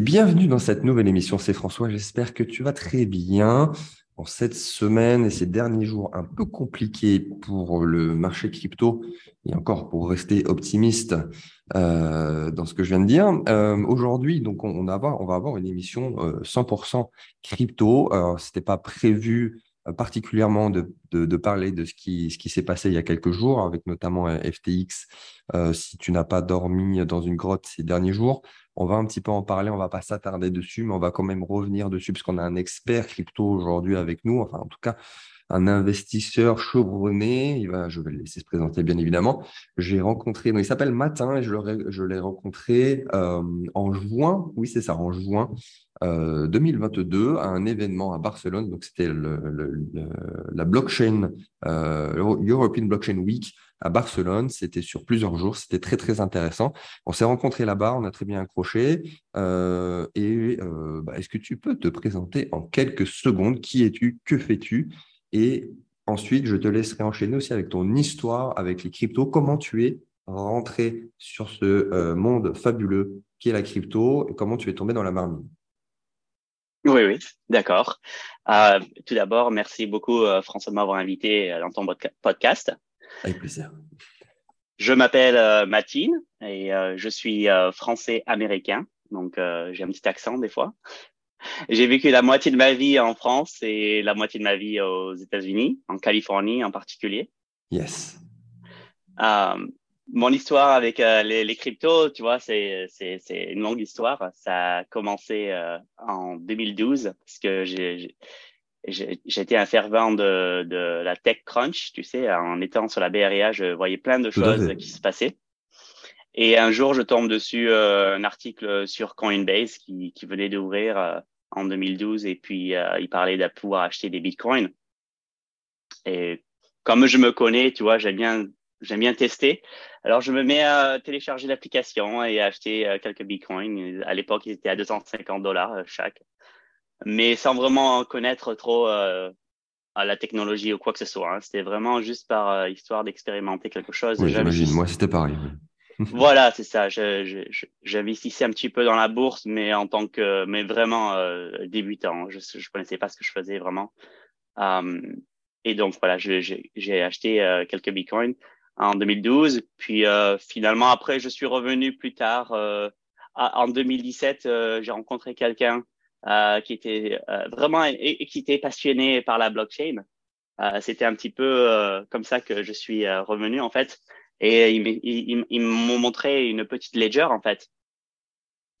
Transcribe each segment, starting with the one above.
bienvenue dans cette nouvelle émission. C'est François, j'espère que tu vas très bien. En cette semaine et ces derniers jours un peu compliqués pour le marché crypto et encore pour rester optimiste euh, dans ce que je viens de dire. Euh, Aujourd'hui, donc on, va avoir, une émission euh, 100% crypto. Alors, c'était pas prévu euh, particulièrement de, parler de ce qui, ce s'est passé il y a quelques jours, avec notamment euh, FTX. Euh, si tu n'as pas dormi dans une grotte ces derniers jours, on va un petit peu en parler, on va pas s'attarder dessus, mais on va quand même revenir dessus, puisqu'on a un expert crypto aujourd'hui avec nous, enfin en tout cas un investisseur chevronné. Va, je vais le laisser se présenter bien évidemment. J'ai rencontré, il s'appelle Matin et je l'ai rencontré euh, en juin, oui c'est ça, en juin euh, 2022 à un événement à Barcelone. Donc c'était la blockchain, euh, European Blockchain Week à Barcelone. C'était sur plusieurs jours. C'était très, très intéressant. On s'est rencontrés là-bas. On a très bien accroché. Euh, et euh, bah, est-ce que tu peux te présenter en quelques secondes? Qui es-tu? Que fais-tu? Et ensuite, je te laisserai enchaîner aussi avec ton histoire avec les cryptos. Comment tu es rentré sur ce euh, monde fabuleux qui est la crypto et comment tu es tombé dans la marmite? Oui, oui, d'accord. Tout d'abord, merci beaucoup, euh, François, de m'avoir invité dans ton podcast. Avec plaisir. Je m'appelle euh, Matine et euh, je suis euh, français-américain, donc j'ai un petit accent des fois. J'ai vécu la moitié de ma vie en France et la moitié de ma vie aux États-Unis, en Californie en particulier. Yes. mon histoire avec les, les, cryptos, tu vois, c'est une longue histoire. Ça a commencé en 2012 parce que j'ai j'étais un fervent de, de la tech crunch, tu sais, en étant sur la BRIA, je voyais plein de choses qui se passaient. Et un jour, je tombe dessus euh, un article sur Coinbase qui, qui venait d'ouvrir euh, en 2012 et puis euh, il parlait de pouvoir acheter des bitcoins. Et comme je me connais, tu vois, j'aime bien, j'aime bien tester. Alors, je me mets à télécharger l'application et à acheter euh, quelques bitcoins. À l'époque, ils étaient à 250 dollars chaque mais sans vraiment connaître trop euh, à la technologie ou quoi que ce soit. Hein. C'était vraiment juste par euh, histoire d'expérimenter quelque chose. Oui, j'imagine. Moi, c'était pareil. voilà, c'est ça. J'investissais un petit peu dans la bourse, mais en tant que, mais vraiment euh, débutant. Je ne connaissais pas ce que je faisais vraiment. Um, et donc voilà, j'ai acheté euh, quelques bitcoins en 2012. Puis euh, finalement, après, je suis revenu plus tard. en 2017, j'ai rencontré quelqu'un euh, qui était euh, vraiment et, qui était passionné par la blockchain. Euh, C'était un petit peu euh, comme ça que je suis euh, revenu en fait. Et ils il, il, m'ont montré une petite ledger en fait.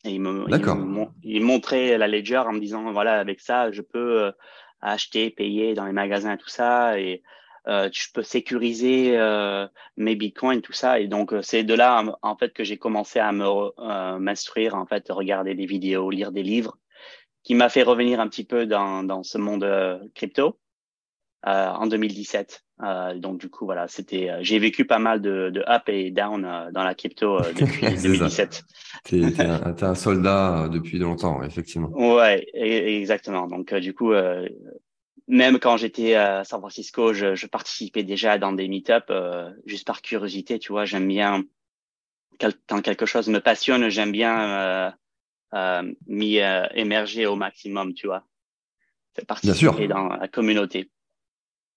Et ils il montraient la ledger en me disant voilà avec ça je peux acheter, payer dans les magasins tout ça et euh, je peux sécuriser euh, mes bitcoins, tout ça. Et donc, c'est de là, en fait, que j'ai commencé à me euh, m'instruire, en fait, regarder des vidéos, lire des livres qui m'a fait revenir un petit peu dans, dans ce monde euh, crypto euh, en 2017. Euh, donc du coup voilà, c'était euh, j'ai vécu pas mal de, de up et down euh, dans la crypto depuis 2017. T'es es un, un, soldat depuis longtemps, effectivement. Ouais, exactement. Donc du coup même quand j'étais à San Francisco, je, je, participais déjà dans des meet-up juste par curiosité, tu vois. J'aime bien quand quelque chose me passionne, j'aime bien euh, m'y euh, émerger au maximum, tu vois. Faire participer dans la communauté.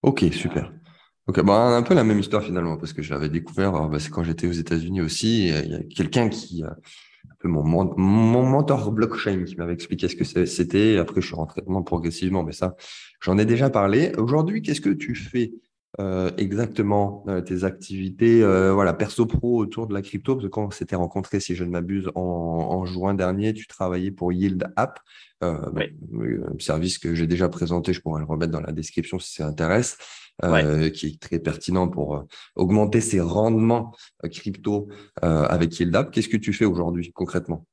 Ok, super. Ok, bah, un peu la même histoire finalement, parce que j'avais découvert, bah, c'est quand j'étais aux États-Unis aussi, il y a quelqu'un qui, euh, un peu mon, mon mentor blockchain qui m'avait expliqué ce que c'était. Après, je suis rentré progressivement, mais ça, j'en ai déjà parlé. Aujourd'hui, qu'est-ce que tu fais euh, exactement euh, tes activités euh, voilà perso pro autour de la crypto parce que quand on s'était rencontré si je ne m'abuse en, en, juin dernier tu travaillais pour Yield App euh, oui. un service que j'ai déjà présenté je pourrais le remettre dans la description si ça intéresse ouais. qui est très pertinent pour augmenter ses rendements crypto avec Yield App qu'est-ce que tu fais aujourd'hui concrètement?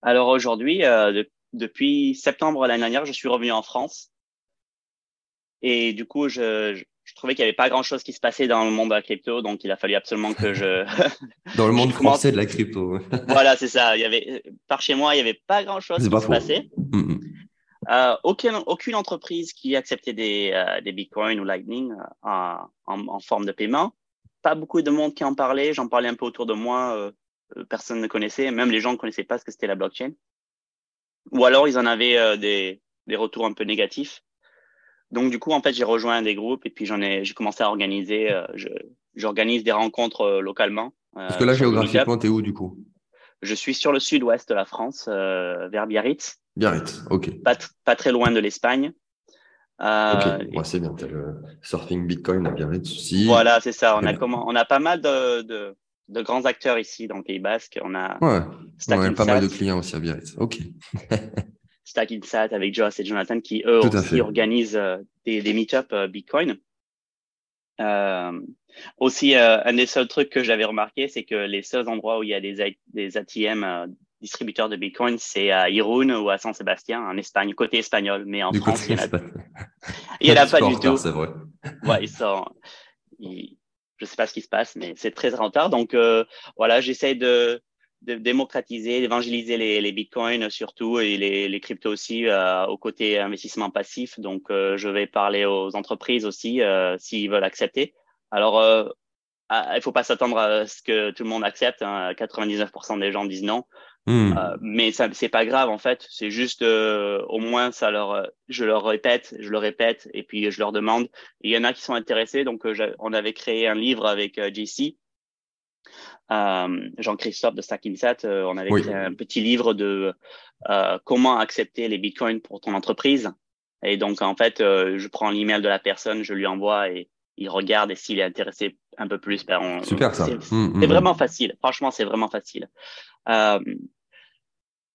Alors aujourd'hui de, depuis septembre l'année dernière je suis revenu en France et du coup, je, je, je trouvais qu'il n'y avait pas grand-chose qui se passait dans le monde de la crypto, donc il a fallu absolument que je... dans le monde français de la crypto. voilà, c'est ça. Il y avait, par chez moi, il n'y avait pas grand-chose qui se passait. Mm -hmm. euh, aucune, aucune entreprise qui acceptait des, euh, des bitcoins ou Lightning euh, en, en, forme de paiement. Pas beaucoup de monde qui en parlait. J'en parlais un peu autour de moi. Personne ne connaissait, même les gens ne connaissaient pas ce que c'était la blockchain. Ou alors ils en avaient des, des retours un peu négatifs. Donc du coup, en fait, j'ai rejoint des groupes et puis j'en ai, j'ai commencé à organiser. j'organise des rencontres localement. Parce que là, géographiquement, tu es où du coup? Je suis sur le sud-ouest de la France, vers Biarritz. Biarritz, ok. Pas, pas très loin de l'Espagne. Euh, ok, c'est bien. Tu as le surfing Bitcoin à Biarritz aussi. Voilà, c'est ça. On a, comment, on a pas mal de, de, de, grands acteurs ici dans le Pays Basque. On a, ouais. on a pas mal de clients aussi à Biarritz. Ok. Stack Insat avec Joss et Jonathan qui, eux, aussi organisent euh, des, des meet-up euh, Bitcoin. Euh, aussi, un des seuls trucs que j'avais remarqué, c'est que les seuls endroits où il y a des, des ATM distributeur de Bitcoin, c'est à Irun ou à San Sébastien, en Espagne, côté espagnol. Mais en France, il n'y en a, il y en a pas du tout. C'est vrai. Ouais, ils sont, ils, je sais pas ce qui se passe, mais c'est très retard. Donc, voilà, j'essaie de, de, démocratiser, d'évangéliser les, les bitcoins surtout et les, les cryptos aussi euh, au côté investissement passif. Donc, euh, je vais parler aux entreprises aussi euh, s'ils veulent accepter. Alors, euh, ah, il faut pas s'attendre à ce que tout le monde accepte. Hein. 99% des gens disent non. Hmm. Euh, mais ça c'est pas grave en fait. C'est juste euh, au moins ça leur, je leur répète, je le répète et puis je leur demande. Il y en a qui sont intéressés. Donc on avait créé un livre avec JC, Jean-Christophe de Stackinsat. on avait créé un petit livre de comment accepter les bitcoins pour ton entreprise. Et donc en fait, je prends l'email de la personne, je lui envoie et il regarde et s'il est intéressé un peu plus, ben on, super ça. C'est hmm, hmm, vraiment facile. Franchement, c'est vraiment facile. Euh,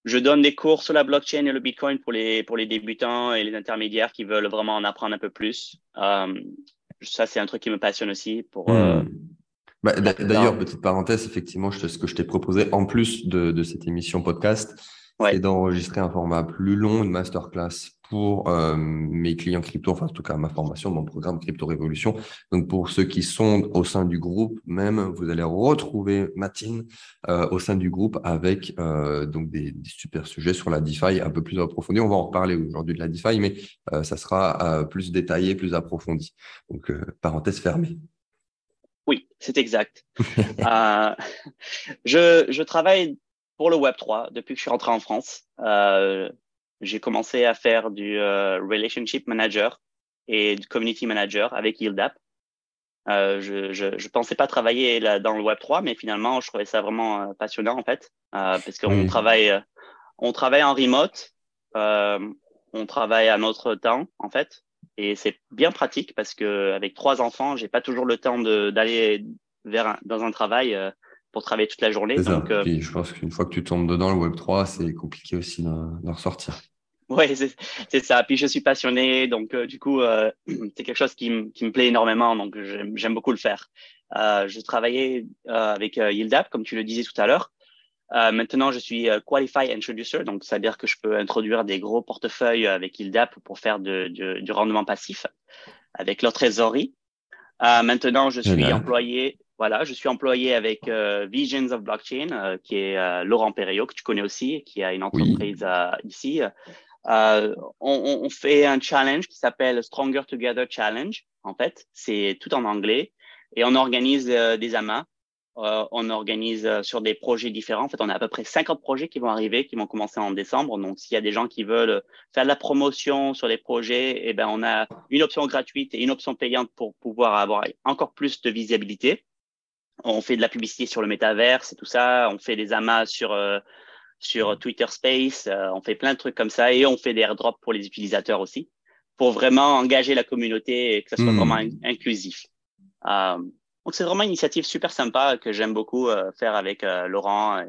je donne des cours sur la blockchain et le Bitcoin pour les, pour les débutants et les intermédiaires qui veulent vraiment en apprendre un peu plus. Euh, ça, c'est un truc qui me passionne aussi. Pour, euh. Bah, D'ailleurs, petite parenthèse, effectivement, je, ce que je t'ai proposé en plus de, de cette émission podcast, c'est d'enregistrer un format plus long, une masterclass pour euh, mes clients crypto, enfin en tout cas ma formation, mon programme Crypto Révolution. Donc pour ceux qui sont au sein du groupe, même vous allez retrouver Matine euh, au sein du groupe avec euh, donc des, des, super sujets sur la DeFi un peu plus approfondis. On va en reparler aujourd'hui de la DeFi, mais ça sera plus détaillé, plus approfondi. Donc parenthèse fermée. Oui, c'est exact. je, je travaille pour le Web3 depuis que je suis rentré en France. Euh, j'ai commencé à faire du euh, relationship manager et du community manager avec YieldApp. Euh, je, je, je pensais pas travailler là, dans le Web 3, mais finalement, je trouvais ça vraiment euh, passionnant en fait, euh, parce qu'on travaille, euh, on travaille en remote, on travaille à notre temps en fait, et c'est bien pratique parce que avec trois enfants, j'ai pas toujours le temps d'aller vers dans un travail pour travailler toute la journée. Donc, euh, je pense qu'une fois que tu tombes dedans, le Web 3, c'est compliqué aussi d'en ressortir. Oui, c'est ça. Puis je suis passionné, donc euh, du coup, euh, c'est quelque chose qui, qui, me plaît énormément, donc j'aime beaucoup le faire. je travaillais avec YieldApp, comme tu le disais tout à l'heure. Maintenant, je suis Qualified Introducer, donc c'est-à-dire que je peux introduire des gros portefeuilles avec YieldApp pour faire de, de, du rendement passif avec leur trésorerie. maintenant, je suis employé voilà, je suis employé avec euh, Visions of Blockchain, euh, qui est euh, Laurent Perriot, que tu connais aussi, qui a une entreprise ici. On, on, fait un challenge qui s'appelle Stronger Together Challenge. En fait, c'est tout en anglais et on organise des amas. On organise sur des projets différents. En fait, on a à peu près 50 projets qui vont arriver, qui vont commencer en décembre. Donc, s'il y a des gens qui veulent faire de la promotion sur les projets, eh ben, on a une option gratuite et une option payante pour pouvoir avoir encore plus de visibilité on fait de la publicité sur le métaverse et tout ça, on fait des amas sur euh, sur Twitter Space, euh, on fait plein de trucs comme ça et on fait des airdrops pour les utilisateurs aussi, pour vraiment engager la communauté et que ça soit hmm. vraiment inclusif. Euh, donc c'est vraiment une initiative super sympa que j'aime beaucoup faire avec Laurent.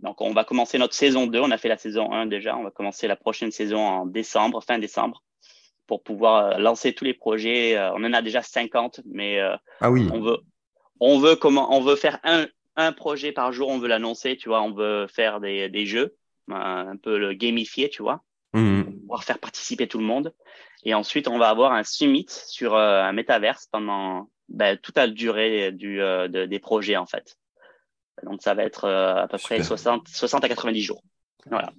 donc on va commencer notre saison 2, on a fait la saison 1 déjà, on va commencer la prochaine saison en décembre, fin décembre pour pouvoir lancer tous les projets. on en a déjà 50, mais ah oui. on veut on veut comment, on veut faire un, un projet par jour, on veut l'annoncer, tu vois, on veut faire des, des jeux, un peu le gamifier, tu vois, mmh. pouvoir faire participer tout le monde. Et ensuite, on va avoir un summit sur euh, un métaverse pendant ben, toute la durée du, euh, des projets, en fait. Donc, ça va être euh, à peu près 60, 60 à 90 jours. Voilà.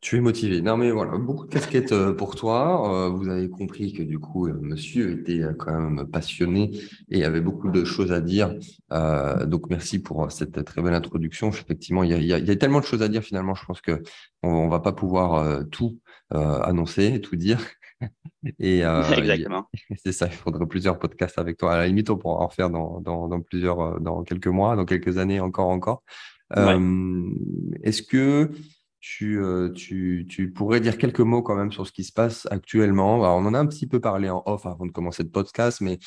Tu es motivé. Non, mais voilà, beaucoup de casquettes euh, pour toi. Vous avez compris que du coup, monsieur était quand même passionné et avait beaucoup de choses à dire. donc, merci pour cette très belle introduction. Effectivement, il y a, tellement de choses à dire finalement. Je pense que on, va pas pouvoir tout annoncer, tout dire. Et Exactement. C'est ça, il faudrait plusieurs podcasts avec toi. À la limite, on pourra en faire dans, dans, plusieurs, dans quelques mois, dans quelques années, encore, encore. Est-ce que euh, tu, tu, pourrais dire quelques mots quand même sur ce qui se passe actuellement? on en a un petit peu parlé en off avant de commencer le podcast, mais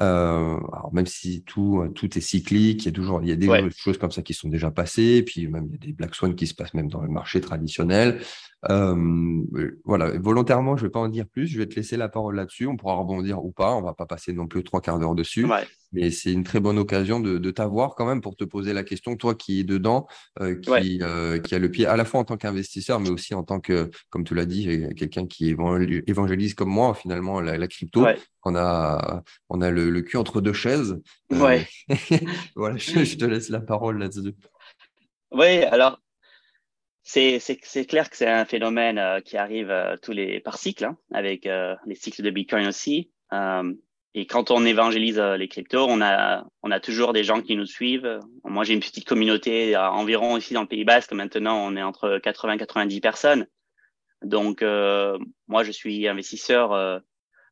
euh, même si tout, tout est cyclique, il y a toujours il y a des choses comme ça qui sont déjà passées, puis même il y a des black swans qui se passent même dans le marché traditionnel. Euh, voilà, volontairement, je ne vais pas en dire plus, je vais te laisser la parole là-dessus. On pourra rebondir ou pas, on ne va pas passer non plus trois quarts d'heure dessus. Mais c'est une très bonne occasion de, t'avoir quand même pour te poser la question, toi qui es dedans, euh, qui, euh, qui a le pied à la fois en tant qu'investisseur, mais aussi en tant que, comme tu l'as dit, quelqu'un qui évangélise comme moi finalement la, crypto. On a, on a le, cul entre deux chaises. Ouais. voilà, je, te laisse la parole là-dessus. Oui, alors c'est clair que c'est un phénomène euh, qui arrive euh, tous les par cycle, hein, avec euh, les cycles de Bitcoin aussi. et quand on évangélise les cryptos, on a, on a toujours des gens qui nous suivent. Moi, j'ai une petite communauté environ ici dans le Pays Basque. Maintenant, on est entre 80 et 90 personnes. Donc, moi, je suis investisseur.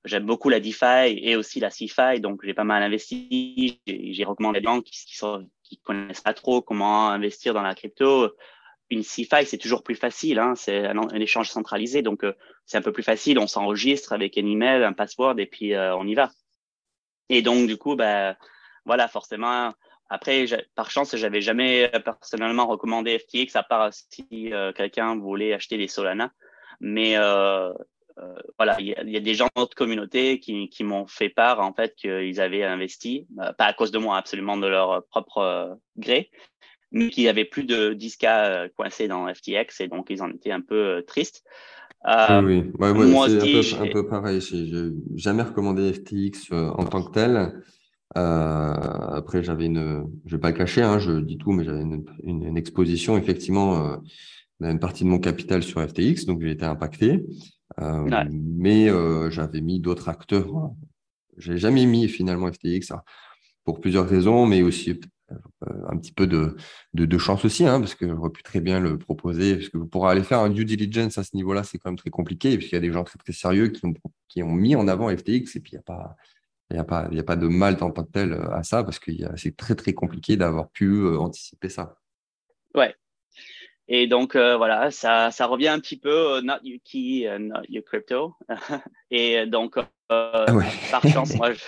J'aime beaucoup la DeFi et aussi la CeFi. Donc, j'ai pas mal investi. J'ai recommandé des gens qui, qui, sont, qui connaissent pas trop comment investir dans la crypto une CFI, c'est toujours plus facile. Hein, c'est un, échange centralisé, donc euh, c'est un peu plus facile. On s'enregistre avec un email, un password, et puis euh, on y va. Et donc, du coup, ben, voilà, forcément. Après, par chance, j'avais jamais personnellement recommandé FTX, à part si euh, quelqu'un voulait acheter des Solana. Mais voilà, il y, a des gens de notre communauté qui, qui m'ont fait part, en fait, qu'ils avaient investi, pas à cause de moi, absolument de leur propre gré, mais qui avait plus de 10K euh, coincés dans FTX et donc ils en étaient un peu euh, tristes. Euh, oui, oui. moi c'est un, peu, pareil. J'ai jamais recommandé FTX en tant que tel. après, j'avais une, je vais pas le cacher, hein, je dis tout, mais j'avais une, une, exposition effectivement, une partie de mon capital sur FTX, donc j'ai été impacté. Mais j'avais mis d'autres acteurs. J'ai jamais mis finalement FTX pour plusieurs raisons, mais aussi euh, un petit peu de, de, chance aussi, hein, parce que j'aurais pu très bien le proposer, parce que pour aller faire un due diligence à ce niveau-là, c'est quand même très compliqué, puisqu'il y a des gens très, très sérieux qui ont, qui ont mis en avant FTX, et puis il n'y a pas... Il n'y a, pas, a pas de mal tant que tel euh, à ça parce que c'est très très compliqué d'avoir pu euh, anticiper ça. Ouais. Et donc voilà, ça, ça revient un petit peu not your key, not your crypto. et donc ah par chance, moi, je,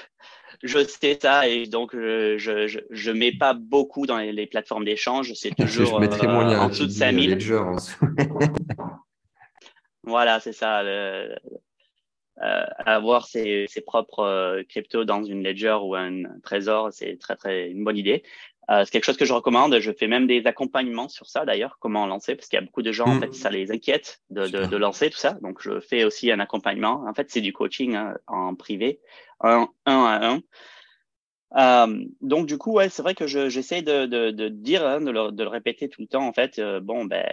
je sais ça et donc je, je, je, mets pas beaucoup dans les, plateformes d'échange. C'est toujours je mettrai mon lien, en dessous de 5000. voilà, c'est ça. Le, euh, avoir ses, ses propres euh, cryptos dans une ledger ou un trésor, c'est très très une bonne idée. Euh, c'est quelque chose que je recommande. Je fais même des accompagnements sur ça d'ailleurs, comment lancer, parce qu'il y a beaucoup de gens, en mm. fait, ça les inquiète de, de, de, lancer tout ça. Donc, je fais aussi un accompagnement. En fait, c'est du coaching hein, en privé, un, un à un. Euh, donc du coup, ouais, c'est vrai que j'essaie de, de, de, dire, hein, de, le, de, le, répéter tout le temps. En fait, euh, bon, ben,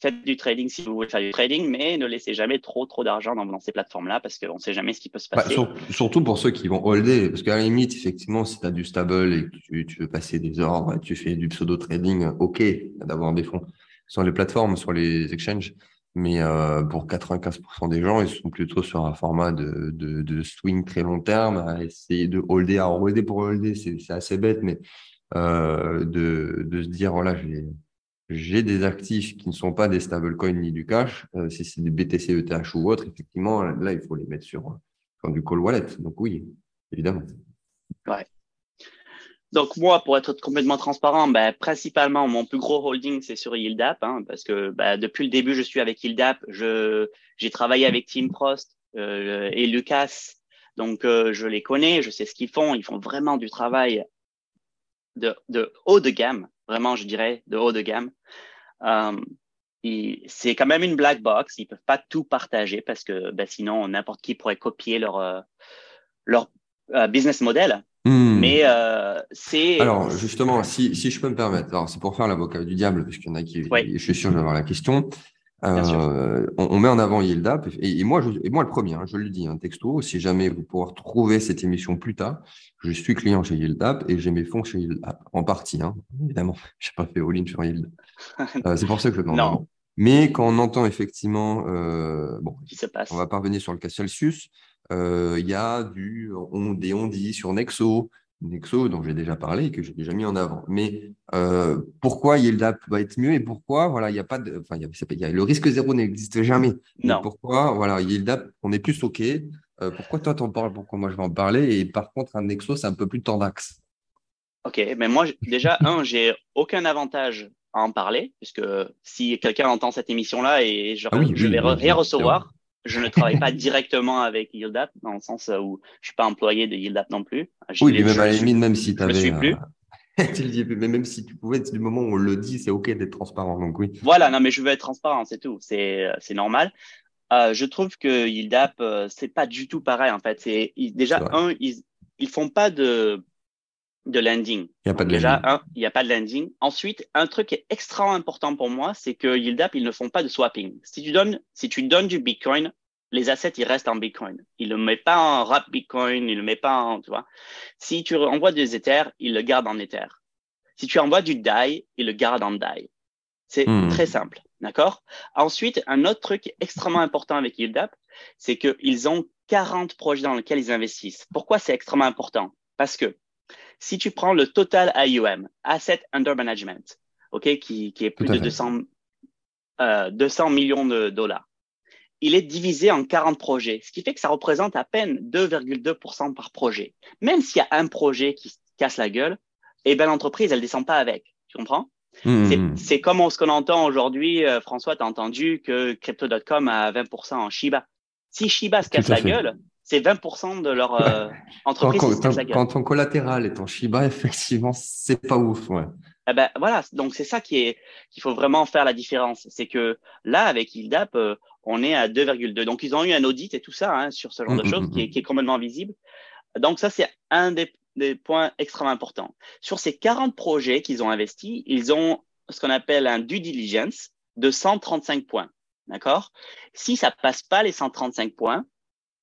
faites du trading si vous voulez faire du trading, mais ne laissez jamais trop trop d'argent dans, ces plateformes-là parce qu'on ne sait jamais ce qui peut se bah, passer. surtout pour ceux qui vont holder, parce qu'à la limite, effectivement, si tu as du stable et que tu, tu, veux passer des ordres, tu fais du pseudo trading, ok, d'avoir des fonds sur les plateformes, sur les exchanges. Mais euh, pour 95% des gens, ils sont plutôt sur un format de, de, de, swing très long terme, à essayer de holder. Alors, holder pour holder, c'est assez bête, mais euh, de, de se dire, voilà, j'ai des actifs qui ne sont pas des stablecoins ni du cash. Euh, si c'est du BTC, ETH ou autre, effectivement, là, il faut les mettre sur, du call wallet. Donc oui, évidemment. Ouais. Donc moi, pour être complètement transparent, ben, principalement mon plus gros holding c'est sur YieldApp, hein, parce que ben, depuis le début je suis avec YieldApp. Je j'ai travaillé avec Tim Prost euh, et Lucas, donc euh, je les connais, je sais ce qu'ils font. Ils font vraiment du travail de, de haut de gamme, vraiment je dirais de haut de gamme. Euh, c'est quand même une black box. Ils peuvent pas tout partager parce que ben, sinon n'importe qui pourrait copier leur euh, leur euh, business model. Hmm. Mais euh, c'est. Alors, justement, si, si je peux me permettre, alors c'est pour faire l'avocat du diable, parce qu'il y en a qui, je suis sûr, je vais avoir la question. Euh, on, met en avant YieldApp et, et, moi, je, et moi le premier, hein, je le dis, un texto, si jamais vous pourrez retrouver cette émission plus tard, je suis client chez YieldApp et j'ai mes fonds chez YieldApp, en partie, hein, évidemment. Je n'ai pas fait all-in sur YieldApp. Euh, c'est pour ça que je le demande. Mais quand on entend effectivement, euh, bon, passe. on va pas revenir sur le cas Celsius, euh, il y a du, on, des on dit sur Nexo, Nexo dont j'ai déjà parlé et que j'ai déjà mis en avant. Mais euh, pourquoi YieldApp va être mieux et pourquoi voilà il y a pas de, enfin il y a, le risque zéro n'existe jamais. Non. pourquoi voilà YieldApp on est plus ok. Euh, pourquoi toi t'en parles Pourquoi moi je vais en parler Et par contre un Nexo c'est un peu plus tendax? Ok, mais moi déjà un j'ai aucun avantage à en parler puisque si quelqu'un entend cette émission là et je, ah je vais rien recevoir je ne travaille pas directement avec YieldApp, dans le sens où je suis pas employé de YieldApp non plus. oui, mais même à la même si tu avais. Je suis plus. Euh, mais même si tu pouvais, du moment où on le dit, c'est OK d'être transparent. Donc oui. Voilà, non, mais je veux être transparent, c'est tout. C'est, c'est normal. Euh, je trouve que YieldApp, euh, c'est pas du tout pareil en fait. C'est déjà un, ils, ils font pas de de landing. Il n'y a pas de Déjà, il n'y a pas de landing. Ensuite, un truc qui est extrêmement important pour moi, c'est que YieldApp, ils ne font pas de swapping. Si tu donnes, si tu donnes du Bitcoin, les assets, ils restent en Bitcoin. Ils ne le mettent pas en wrap Bitcoin, ils ne le mettent pas en, tu vois. Si tu envoies des Ethers, ils le gardent en Ether. Si tu envoies du DAI, ils le gardent en DAI. C'est hmm. très simple. D'accord? Ensuite, un autre truc extrêmement important avec YieldApp, c'est qu'ils ont 40 projets dans lesquels ils investissent. Pourquoi c'est extrêmement important? Parce que si tu prends le total AUM, Asset Under Management, ok, qui, qui est plus de 200, euh, 200 millions de dollars, il est divisé en 40 projets, ce qui fait que ça représente à peine 2,2% par projet. Même s'il y a un projet qui casse la gueule, eh ben l'entreprise, elle descend pas avec. Tu comprends? Mmh. C'est comme ce qu'on entend aujourd'hui. Euh, François, tu as entendu que Crypto.com a 20% en Shiba. Si Shiba se casse la gueule, c'est 20% de leur euh, entreprise quand, quand, ton collatéral est en Shiba, effectivement, c'est pas ouf. Ouais. Eh ben, voilà, donc c'est ça qui est qu'il faut vraiment faire la différence. C'est que là, avec Ildap, euh, on est à 2,2. Donc, ils ont eu un audit et tout ça hein, sur ce genre de mm, mm, choses mm, qui, est, qui, est, complètement visible. Donc, ça, c'est un des, des, points extrêmement importants. Sur ces 40 projets qu'ils ont investis, ils ont ce qu'on appelle un due diligence de 135 points. D'accord? Si ça passe pas les 135 points,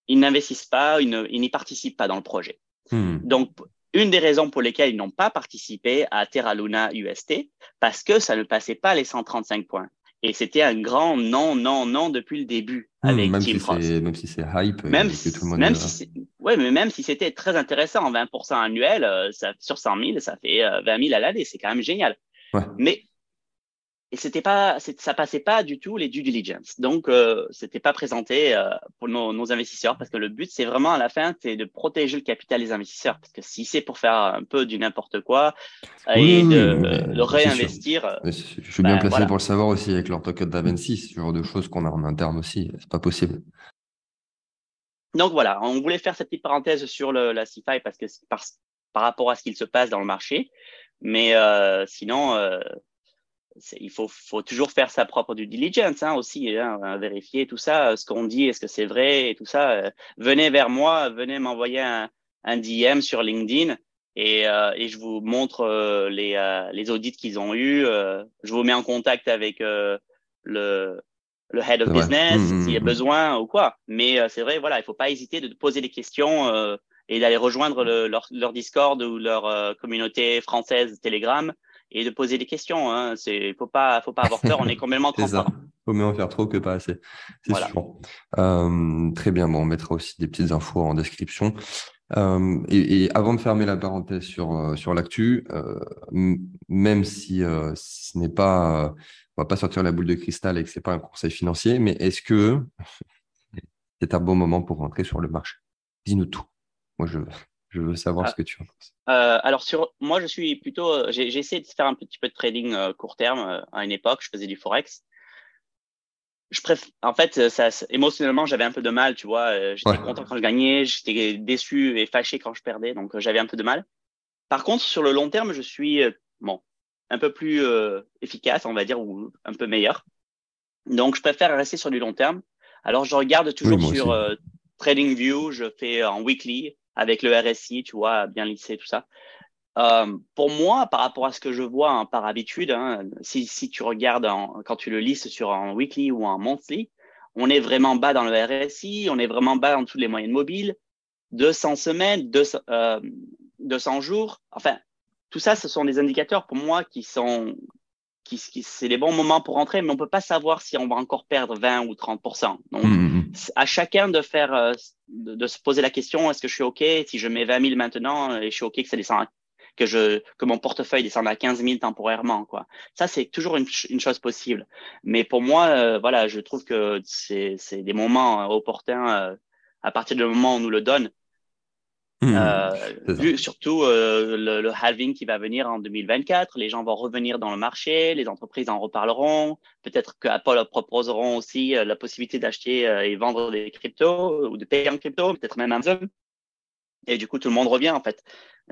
ils n'investissent pas, ils n'y participent pas dans le projet. Hmm. Donc, une des raisons pour lesquelles ils n'ont pas participé à Terra Luna UST, parce que ça ne passait pas les 135 points. Et c'était un grand non, non, non depuis le début hmm, avec même Team si Même si c'est hype, même si, tout le monde même si ouais, mais même si c'était très intéressant, 20% annuel, euh, ça, sur 100 000, ça fait 20 euh, 000 à l'année, c'est quand même génial. Ouais. Mais et c'était pas, ça passait pas du tout les due diligence. Donc, euh, c'était pas présenté euh, pour nos, nos, investisseurs parce que le but, c'est vraiment à la fin, c'est de protéger le capital des investisseurs. Parce que si c'est pour faire un peu du n'importe quoi et de le réinvestir, je suis bien ben, placé pour le savoir aussi avec leur token d'Avensis, ce genre de choses qu'on a en interne aussi. C'est pas possible. Donc voilà, on voulait faire cette petite parenthèse sur le, la CFI parce que par, par rapport à ce qu'il se passe dans le marché, mais euh, sinon euh, il faut, faut, toujours faire sa propre due diligence hein, aussi, hein, vérifier tout ça, ce qu'on dit, est-ce que c'est vrai et tout ça. Euh, venez vers moi, venez m'envoyer un, un, DM sur LinkedIn et, euh, et je vous montre euh, les, euh, les audits qu'ils ont eus. Euh, je vous mets en contact avec le, le head of business mmh, mmh, s'il y a mmh. besoin ou quoi. Mais c'est vrai, voilà, il faut pas hésiter de poser des questions et d'aller rejoindre le, leur, leur, Discord ou leur communauté française Telegram et de poser des questions. Hein. C'est, faut pas, faut pas avoir peur. On est complètement transparent. Faut mieux en faire trop que pas assez. C'est sûr. Euh, très bien. Bon, on mettra aussi des petites infos en description. Euh, et, et, avant de fermer la parenthèse sur euh, sur l'actu, euh, même si, ce n'est pas, on va pas sortir la boule de cristal et que c'est pas un conseil financier, mais est-ce que c'est un bon moment pour rentrer sur le marché? Dis-nous tout. Moi, je je veux savoir ah. ce que tu en penses. Euh, alors, sur, moi, je suis plutôt. Euh, j'ai essayé de faire un petit peu de trading euh, court terme euh, à une époque. Je faisais du forex. Je préf... En fait, ça, émotionnellement, j'avais un peu de mal, tu vois. J'étais content quand je gagnais, j'étais déçu et fâché quand je perdais, donc j'avais un peu de mal. Par contre, sur le long terme, je suis bon, un peu plus efficace, on va dire, ou un peu meilleur. Donc, je préfère rester sur du long terme. Alors, je regarde toujours sur TradingView, je fais en weekly avec le RSI, tu vois, bien lissé, tout ça. Euh, pour moi, par rapport à ce que je vois hein, par habitude, hein, si, tu regardes quand tu le listes sur un weekly ou un monthly, on est vraiment bas dans le RSI, on est vraiment bas en toutes les moyennes mobiles, 200 semaines, 200, euh, 200 jours. Enfin, tout ça, ce sont des indicateurs pour moi qui sont, qui, c'est les bons moments pour rentrer, mais on peut pas savoir si on va encore perdre 20 ou 30 Donc, mmh. À chacun de faire, euh, de, de, se poser la question est-ce que je suis ok? Si je mets 20 000 maintenant et je suis ok que ça descend que je que mon portefeuille descende à 15 000 temporairement quoi. Ça c'est toujours une, une, chose possible. Mais pour moi euh, voilà, je trouve que c'est c'est des moments euh, opportuns euh, à partir du moment où on nous le donne. Mmh, vu surtout le, le, halving qui va venir en 2024, les gens vont revenir dans le marché, les entreprises en reparleront. Peut-être que Apple proposeront aussi la possibilité d'acheter et vendre des cryptos ou de payer en crypto, peut-être même Amazon. Et du coup, tout le monde revient en fait.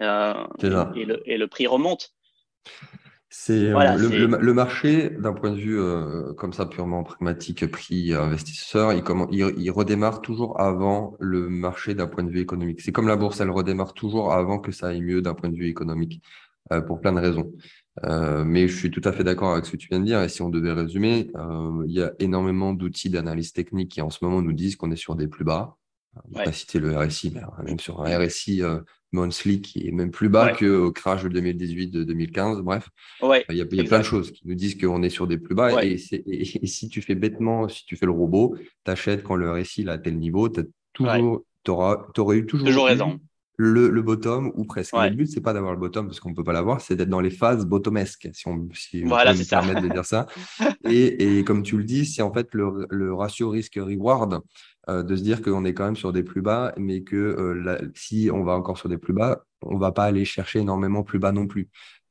Euh, et, le, et, le, prix remonte. C'est euh, le, marché, d'un point de vue euh, comme ça purement pragmatique, prix investisseur, il, il, redémarre toujours avant le marché d'un point de vue économique. C'est comme la bourse, elle redémarre toujours avant que ça aille mieux d'un point de vue économique, pour plein de raisons. mais je suis tout à fait d'accord avec ce que tu viens de dire. Et si on devait résumer, il y a énormément d'outils d'analyse technique qui en ce moment nous disent qu'on est sur des plus bas. On va pas citer le RSI, mais même sur un RSI monthly qui est même plus bas que qu'au crash de 2018, de 2015. Bref, il y a, plein de choses qui nous disent qu'on est sur des plus bas. Et, si tu fais bêtement, si tu fais le robot, tu achètes quand le RSI est à tel niveau, tu toujours, aurais eu toujours, toujours raison. Le, le, bottom ou presque. Le but, c'est pas d'avoir le bottom parce qu'on peut pas l'avoir, c'est d'être dans les phases bottomesques, si on, si on peut me permettre de dire ça. et, et, comme tu le dis, c'est en fait le, le ratio risque-reward euh, de se dire qu'on est quand même sur des plus bas, mais que euh, si on va encore sur des plus bas, on va pas aller chercher énormément plus bas non plus.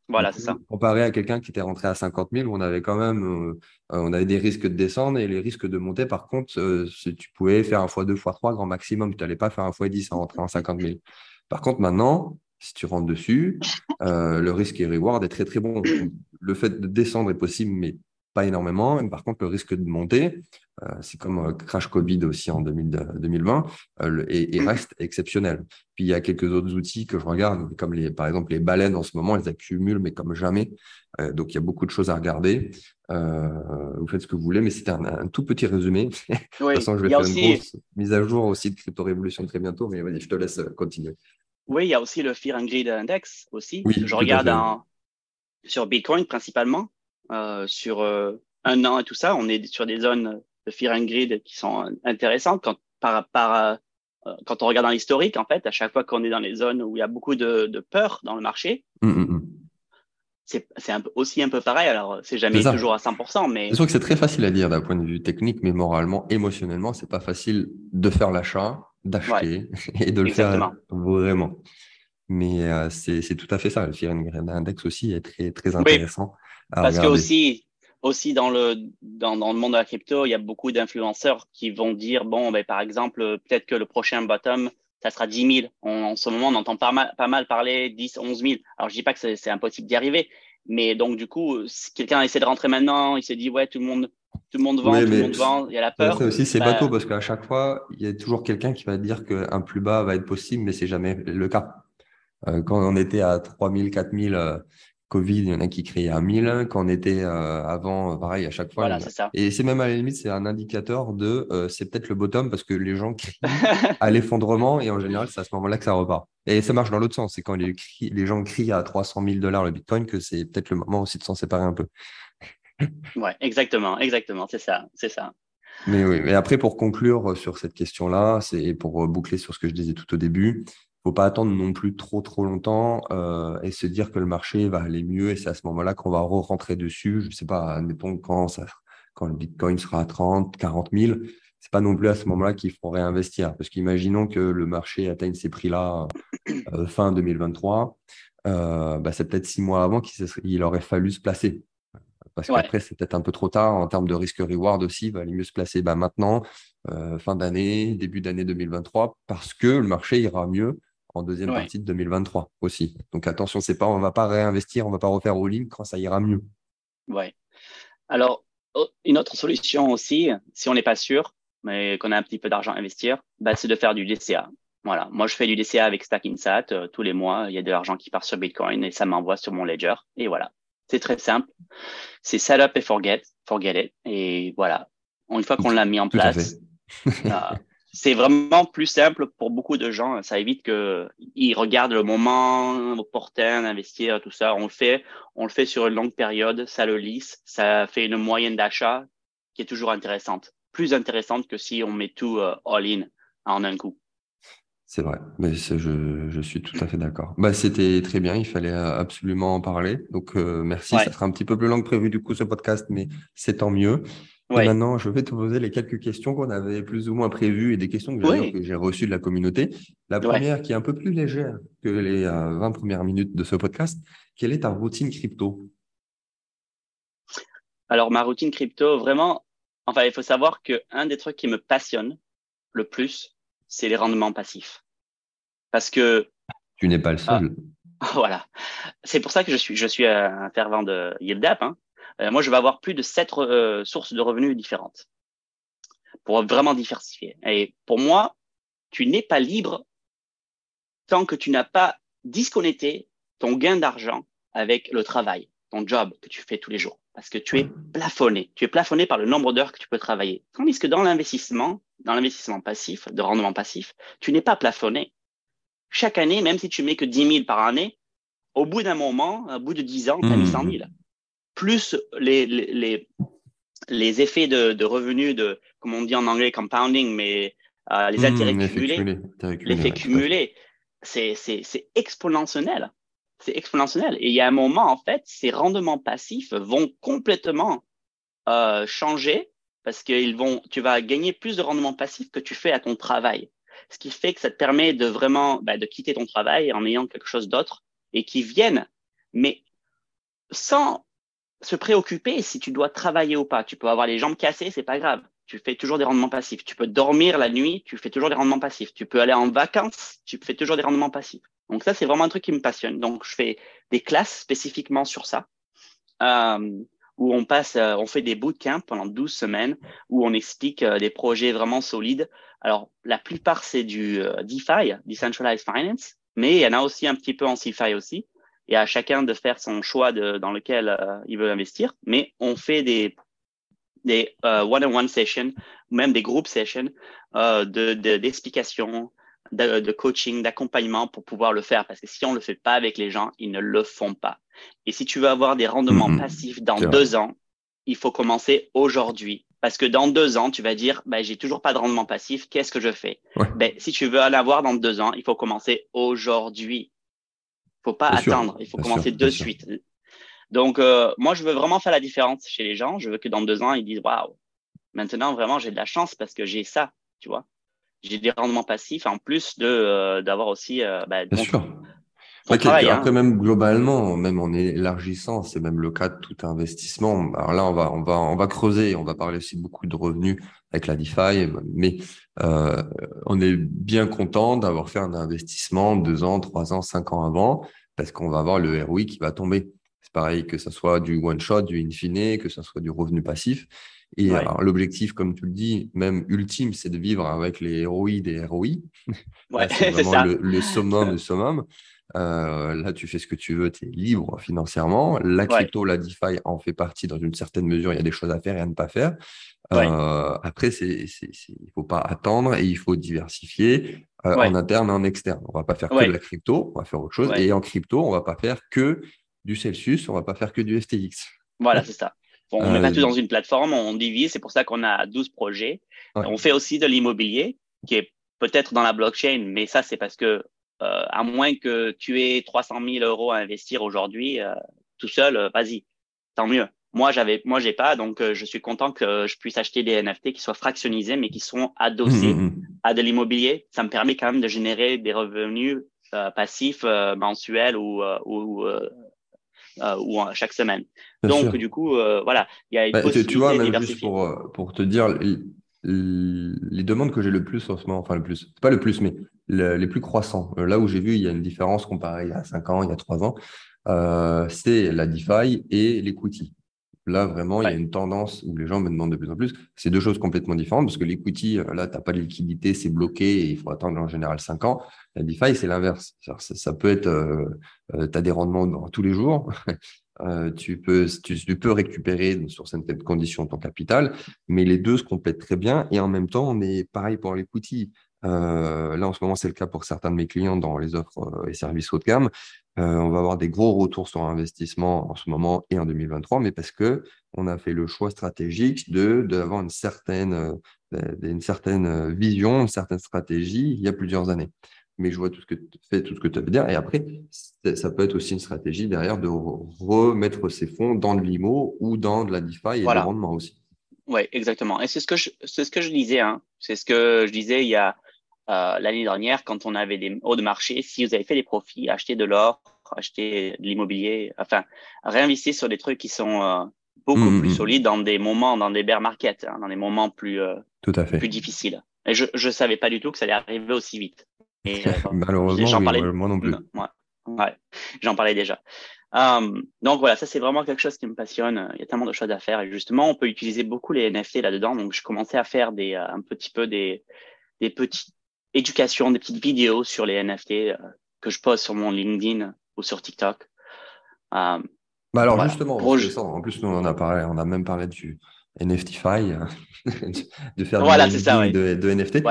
Voilà, c'est ça. Comparé à quelqu'un qui était rentré à 50 000, on avait quand même, euh, on avait des risques de descendre et les risques de monter. Par contre, tu pouvais faire un x2, x3 grand maximum. Tu n'allais pas faire un x10 en rentrant en 50 000. Par contre, maintenant, si tu rentres dessus, le risque et reward est très très bon. Le fait de descendre est possible, mais pas énormément. Par contre, le risque de monter, euh, c'est comme euh, crash Covid aussi en 2020, euh, et, reste exceptionnel. Puis il y a quelques autres outils que je regarde, comme les, par exemple les baleines en ce moment, elles accumulent, mais comme jamais. donc il y a beaucoup de choses à regarder. vous faites ce que vous voulez, mais c'était un, tout petit résumé. de toute façon, je vais faire une grosse mise à jour aussi de Crypto Révolution très bientôt, mais je te laisse continuer. Oui, il y a aussi le Fear and Greed Index aussi. je regarde sur Bitcoin principalement. Euh, sur euh, un an et tout ça, on est sur des zones de fear and grid qui sont intéressantes quand, par, par, euh, quand on regarde dans l'historique, en fait, à chaque fois qu'on est dans les zones où il y a beaucoup de, de peur dans le marché, mmh, mmh, mmh. c'est aussi un peu pareil. Alors, c'est jamais toujours à 100%, mais. C'est sûr que c'est très facile à dire d'un point de vue technique, mais moralement, émotionnellement, c'est pas facile de faire l'achat, d'acheter et de le faire vraiment. Mais c'est tout à fait ça. Le Fear and Greed Index aussi est très, très intéressant. Parce que aussi, aussi dans le, dans, dans, le monde de la crypto, il y a beaucoup d'influenceurs qui vont dire, bon, ben, par exemple, peut-être que le prochain bottom, ça sera 10 000. en ce moment, on entend pas mal, pas mal parler 10, 11 000. Alors, je dis pas que c'est impossible d'y arriver. Mais donc, du coup, si quelqu'un essaie de rentrer maintenant, il se dit, ouais, tout le monde, tout le monde vend, tout le monde vend, il y a la peur. Ça aussi, c'est bah bateau parce qu'à chaque fois, il y a toujours quelqu'un qui va dire qu'un plus bas va être possible, mais c'est jamais le cas. Euh, quand on était à 3000, 4000, Covid, il y en a qui créaient à 1000. Quand on était euh, avant, euh, pareil, à chaque fois. Voilà, ça. Et c'est même à la limite, c'est un indicateur de euh, c'est peut-être le bottom parce que les gens crient à l'effondrement et en général, c'est à ce moment-là que ça repart. Et ça marche dans l'autre sens. C'est quand les, les, gens crient à 300 000 dollars le bitcoin que c'est peut-être le moment aussi de s'en séparer un peu. ouais, exactement, exactement. C'est ça, c'est ça. Mais oui, mais après, pour conclure sur cette question-là, c'est pour boucler sur ce que je disais tout au début, faut pas attendre non plus trop trop longtemps euh, et se dire que le marché va aller mieux et c'est à ce moment-là qu'on va re-rentrer dessus. Je sais pas, admettons quand ça, quand le Bitcoin sera à 30, 40 000, c'est pas non plus à ce moment-là qu'il faut réinvestir parce qu'imaginons que le marché atteigne ces prix-là euh, fin 2023, euh, bah, c'est peut-être six mois avant qu'il aurait fallu se placer. Parce qu'après, c'est peut-être un peu trop tard en termes de risque-reward aussi. Il va aller mieux se placer bah, maintenant, fin d'année, début d'année 2023, parce que le marché ira mieux en deuxième partie de 2023 aussi. Donc attention, c'est pas, on va pas réinvestir, on va pas refaire all-in quand ça ira mieux. Ouais. Alors, une autre solution aussi, si on n'est pas sûr, mais qu'on a un petit peu d'argent à investir, bah, c'est de faire du DCA. Voilà, moi je fais du DCA avec StackInsat euh, tous les mois. Il y a de l'argent qui part sur Bitcoin et ça m'envoie sur mon ledger. Et voilà, c'est très simple. C'est set up et forget, forget it. Et voilà, une fois qu'on l'a mis en place, c'est vraiment plus simple pour beaucoup de gens. Ça évite qu'ils regardent le moment opportun d'investir, tout ça. On le fait, on le fait sur une longue période, ça le lisse, ça fait une moyenne d'achat qui est toujours intéressante, plus intéressante que si on met tout euh, all-in en un coup. C'est vrai, mais je, je, suis tout à fait d'accord. Bah, C'était très bien, il fallait euh, absolument en parler. Donc, euh, merci. Ça sera un petit peu plus long que prévu du coup ce podcast, mais c'est tant mieux. Maintenant, je vais te poser les quelques questions qu'on avait plus ou moins prévues et des questions que j'ai reçues de la communauté. La première, qui est un peu plus légère que les 20 euh, premières minutes de ce podcast, quelle est ta routine crypto? Alors, ma routine crypto, vraiment, enfin, il faut savoir qu'un des trucs qui me passionne le plus, c'est les rendements passifs. Parce que. Tu n'es pas le seul. Ah, voilà. C'est pour ça que je suis, je suis un fervent de YieldApp. Hein. Euh, moi, je vais avoir plus de sept euh, sources de revenus différentes pour vraiment diversifier. Et pour moi, tu n'es pas libre tant que tu n'as pas disconnecté ton gain d'argent avec le travail, ton job que tu fais tous les jours parce que tu es plafonné. Tu es plafonné par le nombre d'heures que tu peux travailler. Tandis que dans l'investissement, dans l'investissement passif, de rendement passif, tu n'es pas plafonné. Chaque année, même si tu mets que 10 000 par année, au bout d'un moment, au bout de 10 ans, tu as mis 100 000. Plus les, les, les, effets de, revenus, de, comme on dit en anglais, compounding, mais euh, les mmh, intérêts cumulés, l'effet cumulé, c'est exponentiel c'est exponentiel. Et il y a un moment, en fait, ces rendements passifs vont complètement euh, changer parce que vont, tu vas gagner plus de rendements passifs que tu fais à ton travail. Ce qui fait que ça te permet de vraiment bah, de quitter ton travail en ayant quelque chose d'autre et qui viennent, mais sans se préoccuper si tu dois travailler ou pas. Tu peux avoir les jambes cassées, c'est pas grave. Tu fais toujours des rendements passifs. Tu peux dormir la nuit, tu fais toujours des rendements passifs. Tu peux aller en vacances, tu fais toujours des rendements passifs. Donc ça, c'est vraiment un truc qui me passionne. Donc je fais des classes spécifiquement sur ça, euh, où on passe, euh, on fait des bootcamps pendant 12 semaines, où on explique euh, des projets vraiment solides. Alors la plupart, c'est du DeFi, Decentralized Finance, mais il y en a aussi un petit peu en CeFi aussi. Et à chacun de faire son choix de, dans lequel euh, il veut investir. Mais on fait des des one-on-one sessions, même des group sessions euh, d'explications, de, de, coaching, d'accompagnement pour pouvoir le faire. Parce que si on ne le fait pas avec les gens, ils ne le font pas. Et si tu veux avoir des rendements mm-hmm. passifs dans deux ans, il faut commencer aujourd'hui. Parce que dans deux ans, tu vas dire, ben, j'ai toujours pas de rendement passif, qu'est-ce que je fais? Ben, Si tu veux en avoir dans deux ans, il faut commencer aujourd'hui. Faut pas attendre, il faut commencer de suite. Donc, euh, moi, je veux vraiment faire la différence chez les gens. Je veux que dans deux ans, ils disent, waouh, maintenant, vraiment, j'ai de la chance parce que j'ai ça, tu vois j'ai des rendements passifs en plus de euh, d'avoir aussi euh, bah, Bien sûr. Hein. après même globalement, même en élargissant, c'est même le cas de tout investissement. Alors là, on va on va on va creuser, on va parler aussi beaucoup de revenus avec la DeFi, mais euh, on est bien content d'avoir fait un investissement deux ans, trois ans, cinq ans avant, parce qu'on va avoir le ROI qui va tomber. C'est pareil que ça soit du one shot, du in que ça soit du revenu passif. Et l'objectif, comme tu le dis, même ultime, c'est de vivre avec les ROI des ROI. Ouais, c'est vraiment le, le, summum du summum. Euh, là, tu fais ce que tu veux, tu es libre financièrement. La crypto, la DeFi en fait partie dans une certaine mesure. Il y a des choses à faire et à ne pas faire. Euh, après, il ne faut pas attendre et il faut diversifier euh, en interne et en externe. On ne va pas faire que de la crypto, on va faire autre chose. Et en crypto, on ne va pas faire que du Celsius, on ne va pas faire que du STX. Voilà, c'est ça on met pas tout dans une plateforme, on divise. C'est pour ça qu'on a 12 projets. On fait aussi de l'immobilier qui est peut-être dans la blockchain, mais ça, c'est parce que à moins que tu aies 300 000 euros à investir aujourd'hui, euh, tout seul, euh, vas-y, tant mieux. Moi, j'avais, moi, j'ai pas, donc je suis content que je puisse acheter des NFT qui soient fractionnisés, mais qui sont adossés mmh, mmh, mmh. à de l'immobilier. Ça me permet quand même de générer des revenus passifs mensuels ou, ou euh, ou chaque semaine. Donc, du coup, euh, voilà, il y a une bah, possibilité Tu vois, même juste pour, euh, pour te dire, les, demandes que j'ai le plus en ce moment, enfin le plus, pas le plus, mais les plus croissants, là où j'ai vu il y a une différence comparée il y a 5 ans, il y a 3 ans, c'est la DeFi et l'equity. Là, vraiment, il y a une tendance où les gens me demandent de plus en plus. C'est deux choses complètement différentes parce que l'equity, là, tu n'as pas de liquidité, c'est bloqué et il faut attendre en général cinq ans. La DeFi, c'est l'inverse. Ça, peut être, tu as des rendements tous les jours. Euh, tu, peux, tu, peux récupérer sur certaines conditions ton capital, mais les deux se complètent très bien. Et en même temps, on est pareil pour l'equity. Euh, là, en ce moment, c'est le cas pour certains de mes clients dans les offres euh, et services haut de gamme. on va avoir des gros retours sur investissement en ce moment et en 2023, mais parce que on a fait le choix stratégique de d'avoir une certaine, une certaine vision, une certaine stratégie il y a plusieurs années mais je vois tout ce que tu fais, tout ce que tu veux dire. Et après, ça peut être aussi une stratégie derrière de remettre ces fonds dans de l'IMO ou dans de la DeFi et voilà. du rendement aussi. Oui, exactement. Et c'est ce que je, c'est ce que je disais. Hein. C'est ce que je disais il y a euh, l'année dernière quand on avait des hauts de marché. Si vous avez fait des profits, achetez de l'or, achetez de l'immobilier, enfin, réinvestissez sur des trucs qui sont euh, beaucoup mmh, plus mmh. solides dans des moments, dans des bear markets, hein, dans des moments plus, euh, tout à fait. plus difficiles. Et je ne savais pas du tout que ça allait arriver aussi vite. Malheureusement, j'en parlais... moi non plus. Ouais, j'en parlais déjà. Um, donc voilà, ça c'est vraiment quelque chose qui me passionne. Il y a tellement de choses à faire et justement, on peut utiliser beaucoup les NFT là-dedans. Donc je commençais à faire des euh, un petit peu des des petites éducations, des petites vidéos sur les NFT euh, que je pose sur mon LinkedIn ou sur TikTok. Um, bah alors justement, en plus nous on en a parlé, on a même parlé du NFTify, de faire voilà, ça, de, de, NFT.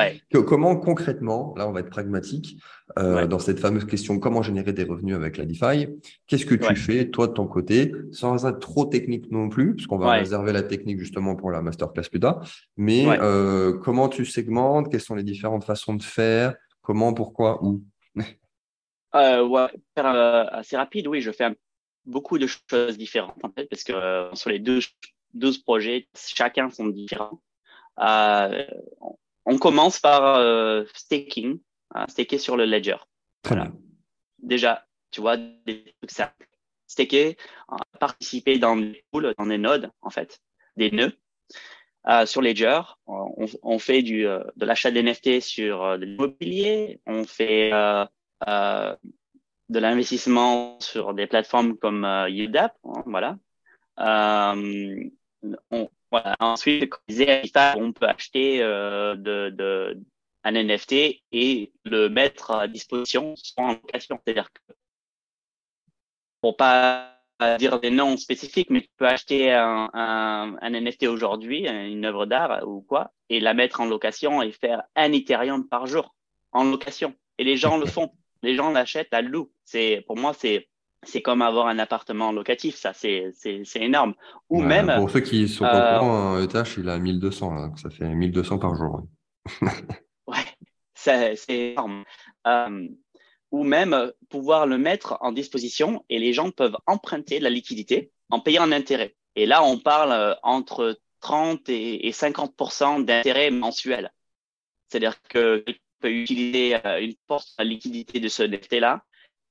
comment concrètement, là on va être pragmatique, euh, dans cette fameuse question comment générer des revenus avec la DeFi, qu'est-ce que tu fais toi de ton côté, sans être trop technique non plus, parce qu'on va réserver la technique justement pour la masterclass plus tard, mais euh, comment tu segmentes, quelles sont les différentes façons de faire, comment, pourquoi, où? Euh, ouais, euh, assez rapide, oui, je fais beaucoup de choses différentes en fait, parce que sur les deux 12 projets, chacun sont différents. Euh, on commence par euh, staking, euh, staker sur le ledger. Voilà. Déjà, tu vois, des trucs simples. Staker, participer dans des pools, dans des nodes, en fait, des nœuds. sur Ledger, on, on fait du, de l'achat d'NFT sur de l'immobilier, on fait de l'investissement sur des plateformes comme UDAP, hein, voilà. On. Ensuite, on peut acheter euh, un NFT et le mettre à disposition sans location. C'est-à-dire que, pour pas dire des noms spécifiques, mais tu peux acheter un, NFT aujourd'hui, une œuvre d'art ou quoi, et la mettre en location et faire un Ethereum par jour en location. Et les gens le font. Les gens l'achètent à loup. Pour moi, c'est c'est comme avoir un appartement locatif, ça, c'est énorme. Ou même. Pour ceux qui sont pas au courant, ETH, il a 1200, ça fait 1200 par jour. ouais, c'est énorme. Euh, ou même pouvoir le mettre en disposition et les gens peuvent emprunter de la liquidité en payant un intérêt. Et là, on parle euh, entre 30 et, 50% d'intérêt mensuel. C'est-à-dire que tu peux utiliser euh, une porte de la liquidité de ce NFT-là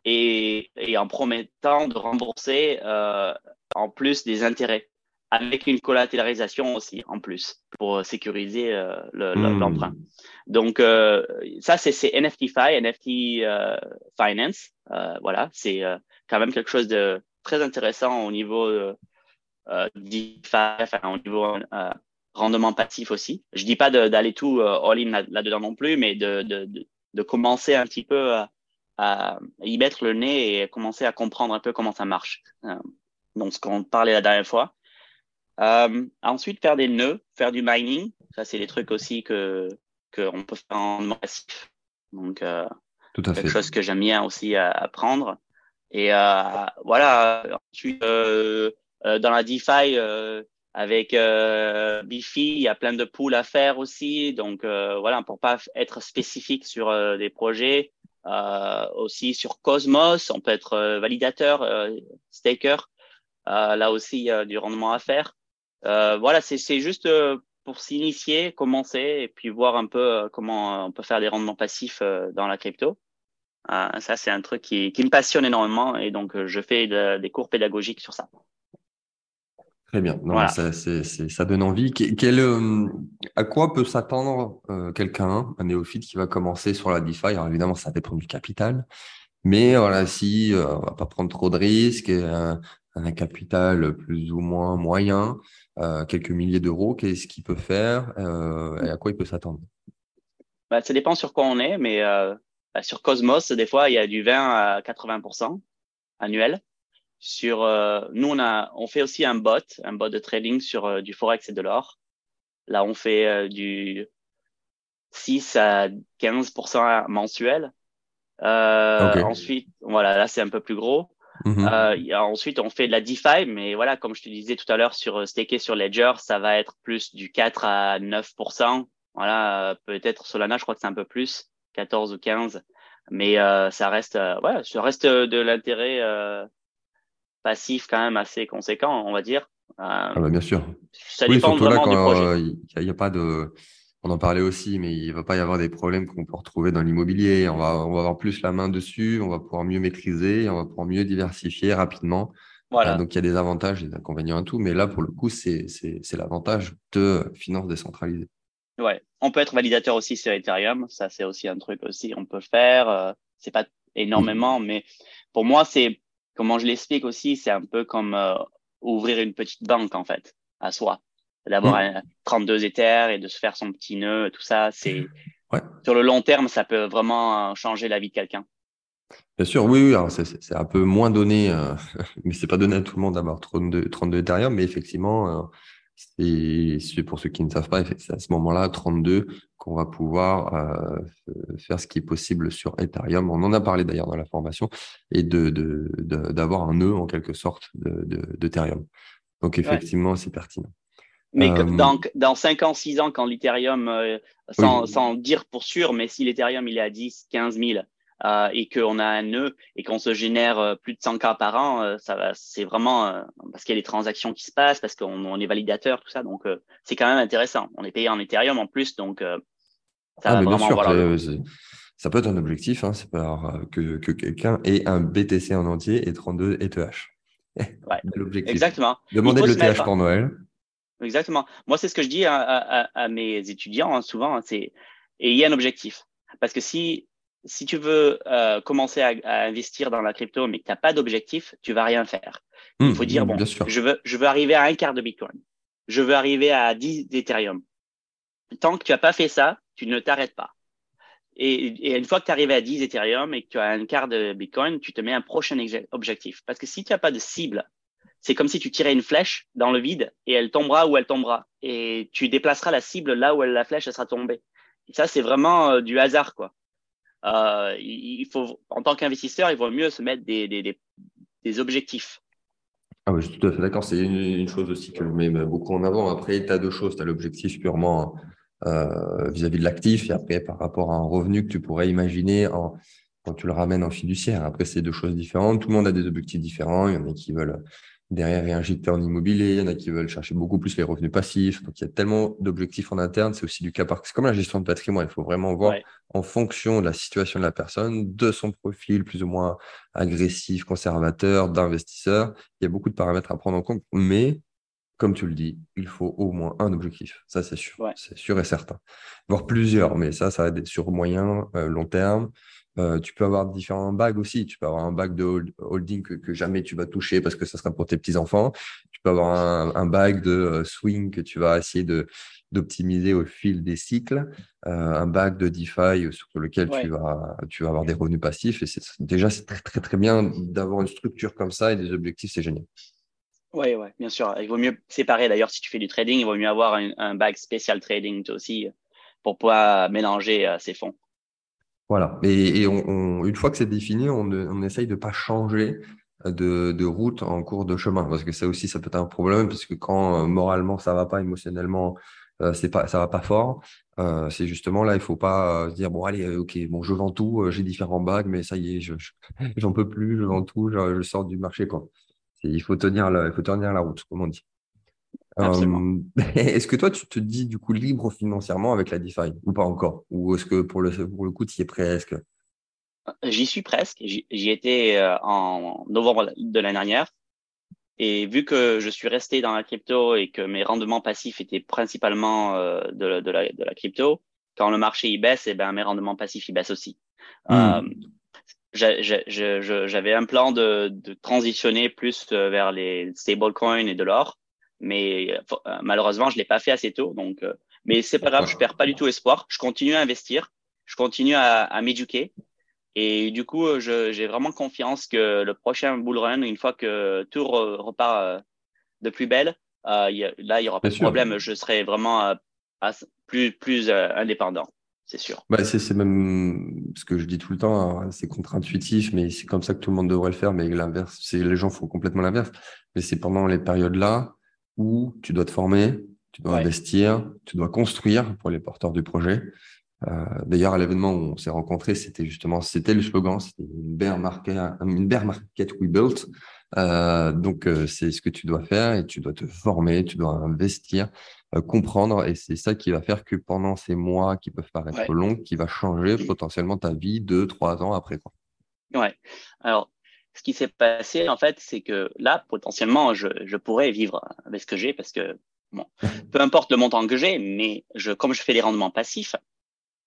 et, et en promettant de rembourser euh, en plus des intérêts avec une collatéralisation aussi en plus pour sécuriser euh, hmm. l'emprunt. Le, Donc euh, ça c'est NFTFi, NFT euh, Finance, euh, voilà, c'est euh, quand même quelque chose de très intéressant au niveau euh, DeFi, enfin, au niveau rendement passif aussi. Je dis pas d'aller tout all-in là-dedans non plus, mais de, de, de, de, commencer un petit peu à, à y mettre le nez et commencer à comprendre un peu comment ça marche. Euh, donc, ce qu'on parlait la dernière fois. Euh, ensuite, faire des nœuds, faire du mining. Ça, c'est des trucs aussi que qu'on peut faire en massif. Donc, euh, Tout à quelque chose que j'aime bien aussi apprendre. Et euh, voilà. Ensuite, euh, euh, dans la DeFi, avec euh, Bifi, il y a plein de pools à faire aussi. Donc voilà, pour pas être spécifique sur des projets, aussi sur Cosmos, on peut être euh, validateur, euh, staker. là aussi, du rendement à faire. voilà, c'est juste pour s'initier, commencer et puis voir un peu comment on peut faire des rendements passifs dans la crypto. ça, c'est un truc qui, qui, me passionne énormément et donc je fais des cours pédagogiques sur ça. Très bien. ça, ça, donne envie. Quel, euh, à quoi peut s'attendre euh, quelqu'un, un néophyte qui va commencer sur la DeFi? Alors évidemment, ça dépend du capital. Mais voilà, si euh, on va pas prendre trop de risques, un capital plus ou moins moyen, quelques milliers d'euros, qu'est-ce qu'il peut faire et à quoi il peut s'attendre? Bah, Ça dépend sur quoi on est, mais bah, sur Cosmos, des fois, il y a du 20 à 80% annuel. Sur, nous, on, a, on fait aussi un bot, un bot de trading sur du Forex et de l'or. Là, on fait du 6 à 15% mensuel. Euh, Ensuite, voilà, là c'est un peu plus gros. Mm-hmm. euh, ensuite, on fait de la DeFi, mais voilà, comme je te disais tout à l'heure sur euh, staker sur Ledger, ça va être plus du 4 à 9%. Voilà, euh, peut-être Solana, je crois que c'est un peu plus, 14 ou 15. Mais euh, ça reste, euh, ouais, ça reste de l'intérêt passif quand même assez conséquent, on va dire. ah bah bien sûr. Ça dépend vraiment du projet. Il n'y a, pas de on en parlait aussi, mais il ne va pas y avoir des problèmes qu'on peut retrouver dans l'immobilier. On va, on va avoir plus la main dessus, on va pouvoir mieux maîtriser, on va pouvoir mieux diversifier rapidement. Voilà. Euh, donc, il y a des avantages et des inconvénients à tout. Mais là, pour le coup, c'est l'avantage de finances décentralisées. Ouais, on peut être validateur aussi sur Ethereum. Ça, c'est aussi un truc aussi. On peut faire. Euh, c'est pas énormément, mais pour moi, c'est comment je l'explique aussi. C'est un peu comme euh, ouvrir une petite banque en fait à soi d'avoir mmh. 32 éthers et de se faire son petit nœud, tout ça, c'est ouais. sur le long terme, ça peut vraiment changer la vie de quelqu'un. Bien sûr, oui, oui c'est un peu moins donné, euh, mais c'est pas donné à tout le monde d'avoir 32, 32 Ethereum, mais effectivement, euh, c'est pour ceux qui ne savent pas, c'est à ce moment-là, 32, qu'on va pouvoir euh, faire ce qui est possible sur Ethereum. On en a parlé d'ailleurs dans la formation, et d'avoir de, de, un nœud en quelque sorte d'Ethereum. De, Donc effectivement, c'est pertinent. Mais euh, dans, dans 5 ans, 6 ans, quand l'Ethereum, euh, sans, sans, dire pour sûr, mais si l'Ethereum il est à 10, 15 000 euh, et qu'on a un nœud et qu'on se génère euh, plus de 100 cas par an, ça va, c'est vraiment parce qu'il y a des transactions qui se passent, parce qu'on on est validateur, tout ça. Donc, c'est quand même intéressant. On est payé en Ethereum en plus, donc ça ah, va vraiment sûr, ça peut être un objectif, hein, c'est pas que, que quelqu'un ait un BTC en entier et 32 ETH. Ouais, Exactement. Demandez de l'ETH pour Noël. Exactement. Moi, c'est ce que je dis à, mes étudiants hein, souvent, hein, c'est ayez un objectif. Parce que si, si tu veux euh, commencer à, investir dans la crypto, mais que tu n'as pas d'objectif, tu vas rien faire. Il mmh, faut dire, mmh, bon, je veux, je veux arriver à un quart de Bitcoin. Je veux arriver à 10 d'Ethereum. Tant que tu n'as pas fait ça, tu ne t'arrêtes pas. Et, une fois que tu arrives à 10 Ethereum et que tu as un quart de Bitcoin, tu te mets un prochain objectif. Parce que si tu n'as pas de cible c'est comme si tu tirais une flèche dans le vide et elle tombera où elle tombera. Et tu déplaceras la cible là où la flèche sera tombée. Et ça, c'est vraiment euh, du hasard, quoi. Euh, il faut, en tant qu'investisseur, il vaut mieux se mettre des, des, objectifs. Ah oui, je suis tout à fait d'accord. C'est une, chose aussi que je mets beaucoup en avant. Après, tu as deux choses. Tu as l'objectif purement euh, vis-à-vis de l'actif et après par rapport à un revenu que tu pourrais imaginer quand tu le ramènes en fiduciaire. Après, c'est deux choses différentes. Tout le monde a des objectifs différents. Il y en a qui veulent derrière réinjecter en immobilier, il y en a qui veulent chercher beaucoup plus les revenus passifs. Donc, il y a tellement d'objectifs en interne. C'est aussi du cas par C'est comme la gestion de patrimoine. Il faut vraiment voir en fonction de la situation de la personne, de son profil plus ou moins agressif, conservateur, d'investisseur. Il y a beaucoup de paramètres à prendre en compte. Mais, comme tu le dis, il faut au moins un objectif. Ça, c'est sûr. C'est sûr et certain. Voire plusieurs. Mais ça, ça va être sur moyen, euh, long terme. Euh, tu peux avoir différents bags aussi. Tu peux avoir un bag de holding que, jamais tu vas toucher parce que ça sera pour tes petits-enfants. Tu peux avoir un, un bag de euh, swing que tu vas essayer de d'optimiser au fil des cycles, euh, un bag de DeFi sur lequel tu, vas, tu vas avoir des revenus passifs. Et déjà, c'est très, très, très bien d'avoir une structure comme ça et des objectifs, c'est génial. Oui, ouais, bien sûr. Il vaut mieux séparer. D'ailleurs, si tu fais du trading, il vaut mieux avoir un, un bag spécial trading aussi pour pouvoir mélanger ces fonds. Voilà. Et, une fois que c'est défini, on, essaye de ne pas changer de, route en cours de chemin. Parce que ça aussi, ça peut être un problème, parce que quand euh, moralement ça va pas, émotionnellement, euh, c'est pas, ça va pas fort. Euh, c'est justement là, il faut pas se dire bon allez, ok, bon je vends tout, j'ai différents bagues, mais ça y est, je, j'en peux plus, je vends tout, je, je sors du marché quoi. Il faut tenir la, il faut tenir la route, comme on dit. Euh, est-ce que toi, tu te dis du coup libre financièrement avec la DeFi ou pas encore? Ou est-ce que pour le, pour le coup, tu y es presque? J'y suis presque. J'y étais euh, en novembre de l'année dernière. Et vu que je suis resté dans la crypto et que mes rendements passifs étaient principalement euh, de, de, la, de, la, crypto, quand le marché y baisse, et eh ben, mes rendements passifs y baissent aussi. Hmm. j'avais un plan de, de, transitionner plus vers les stablecoins et de l'or, mais malheureusement, je l'ai pas fait assez tôt. Donc, mais c'est pas grave, je perds pas du tout espoir. Je continue à investir, je continue à, à m'éduquer. Et du coup, j'ai vraiment confiance que le prochain bull run, une fois que tout repart de plus belle, là, il y aura pas de problème. Je serai vraiment plus, plus indépendant c'est sûr. Bah, c'est même ce que je dis tout le temps, hein, c'est contre-intuitif, mais c'est comme ça que tout le monde devrait le faire, mais l'inverse, c'est les gens font complètement l'inverse. Mais c'est pendant les périodes-là où tu dois te former, tu dois investir, tu dois construire pour les porteurs du projet. Euh, D'ailleurs, à l'événement où on s'est rencontrés, c'était justement, c'était le slogan, c'était une bear market, une bear market we built. Euh, donc, euh, c'est ce que tu dois faire et tu dois te former, tu dois investir, comprendre. Et c'est ça qui va faire que pendant ces mois qui peuvent paraître longs, qui va changer potentiellement ta vie deux, trois ans après. Quoi. Ouais. Alors, ce qui s'est passé, en fait, c'est que là, potentiellement, je, je pourrais vivre avec ce que j'ai parce que, bon, peu importe le montant que j'ai, mais je, comme je fais des rendements passifs,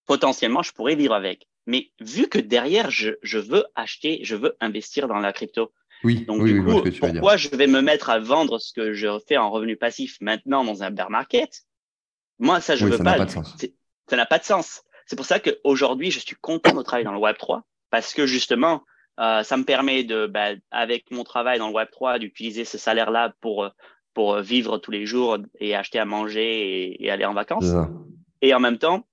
potentiellement, je pourrais vivre avec. Mais vu que derrière, je, je veux acheter, je veux investir dans la crypto, oui, Donc, oui, du coup, pourquoi je vais me mettre à vendre ce que je fais en revenu passif maintenant dans un bear market? Moi, ça, je veux pas. pas ça n'a pas de sens. C'est pour ça qu'aujourd'hui, je suis content de travailler dans le Web 3 parce que justement, euh, ça me permet de, bah, avec mon travail dans le Web 3, d'utiliser ce salaire-là pour pour vivre tous les jours et acheter à manger et, aller en vacances. Et en même temps,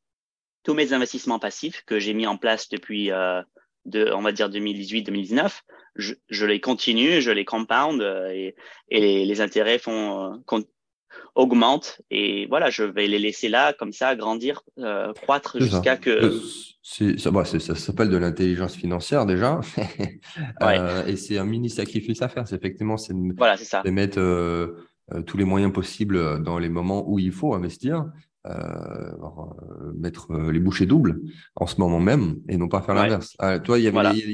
tous mes investissements passifs que j'ai mis en place depuis euh, de, on va dire 2018-2019, je, je, les continue, je les compound euh, et, et les, intérêts font euh, augmentent et voilà, je vais les laisser là comme ça grandir, euh, croître jusqu'à que. C'est, ça, bah, ça, s'appelle de l'intelligence financière déjà, euh, et c'est un mini sacrifice à faire. C'est effectivement c'est de, voilà, c'est ça. de mettre tous les moyens possibles dans les moments où il faut investir euh, euh, mettre euh, les bouchées doubles en ce moment même et non pas faire l'inverse. Ah, toi, il y,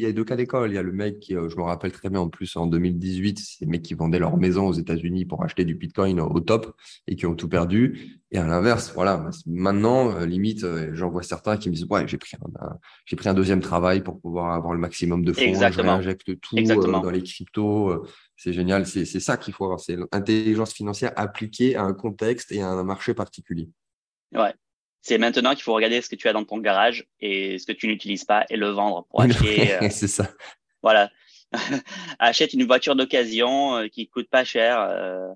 a deux cas d'école. Il y a le mec qui, je me rappelle très bien en plus en 2018, c'est les mecs qui vendaient leur maison aux États-Unis pour acheter du Bitcoin au top et qui ont tout perdu. Et à l'inverse, voilà, maintenant, limite, j'en vois certains qui me disent Ouais, j'ai pris, un, j'ai pris un deuxième travail pour pouvoir avoir le maximum de fonds. Exactement. Je réinjecte tout dans les cryptos. C'est génial. C'est ça qu'il faut avoir. C'est l'intelligence financière appliquée à un contexte et à un marché particulier. Ouais. C'est maintenant qu'il faut regarder ce que tu as dans ton garage et ce que tu n'utilises pas et le vendre pour acheter. Euh, c'est ça. Voilà. Achète une voiture d'occasion euh, qui coûte pas cher. Euh,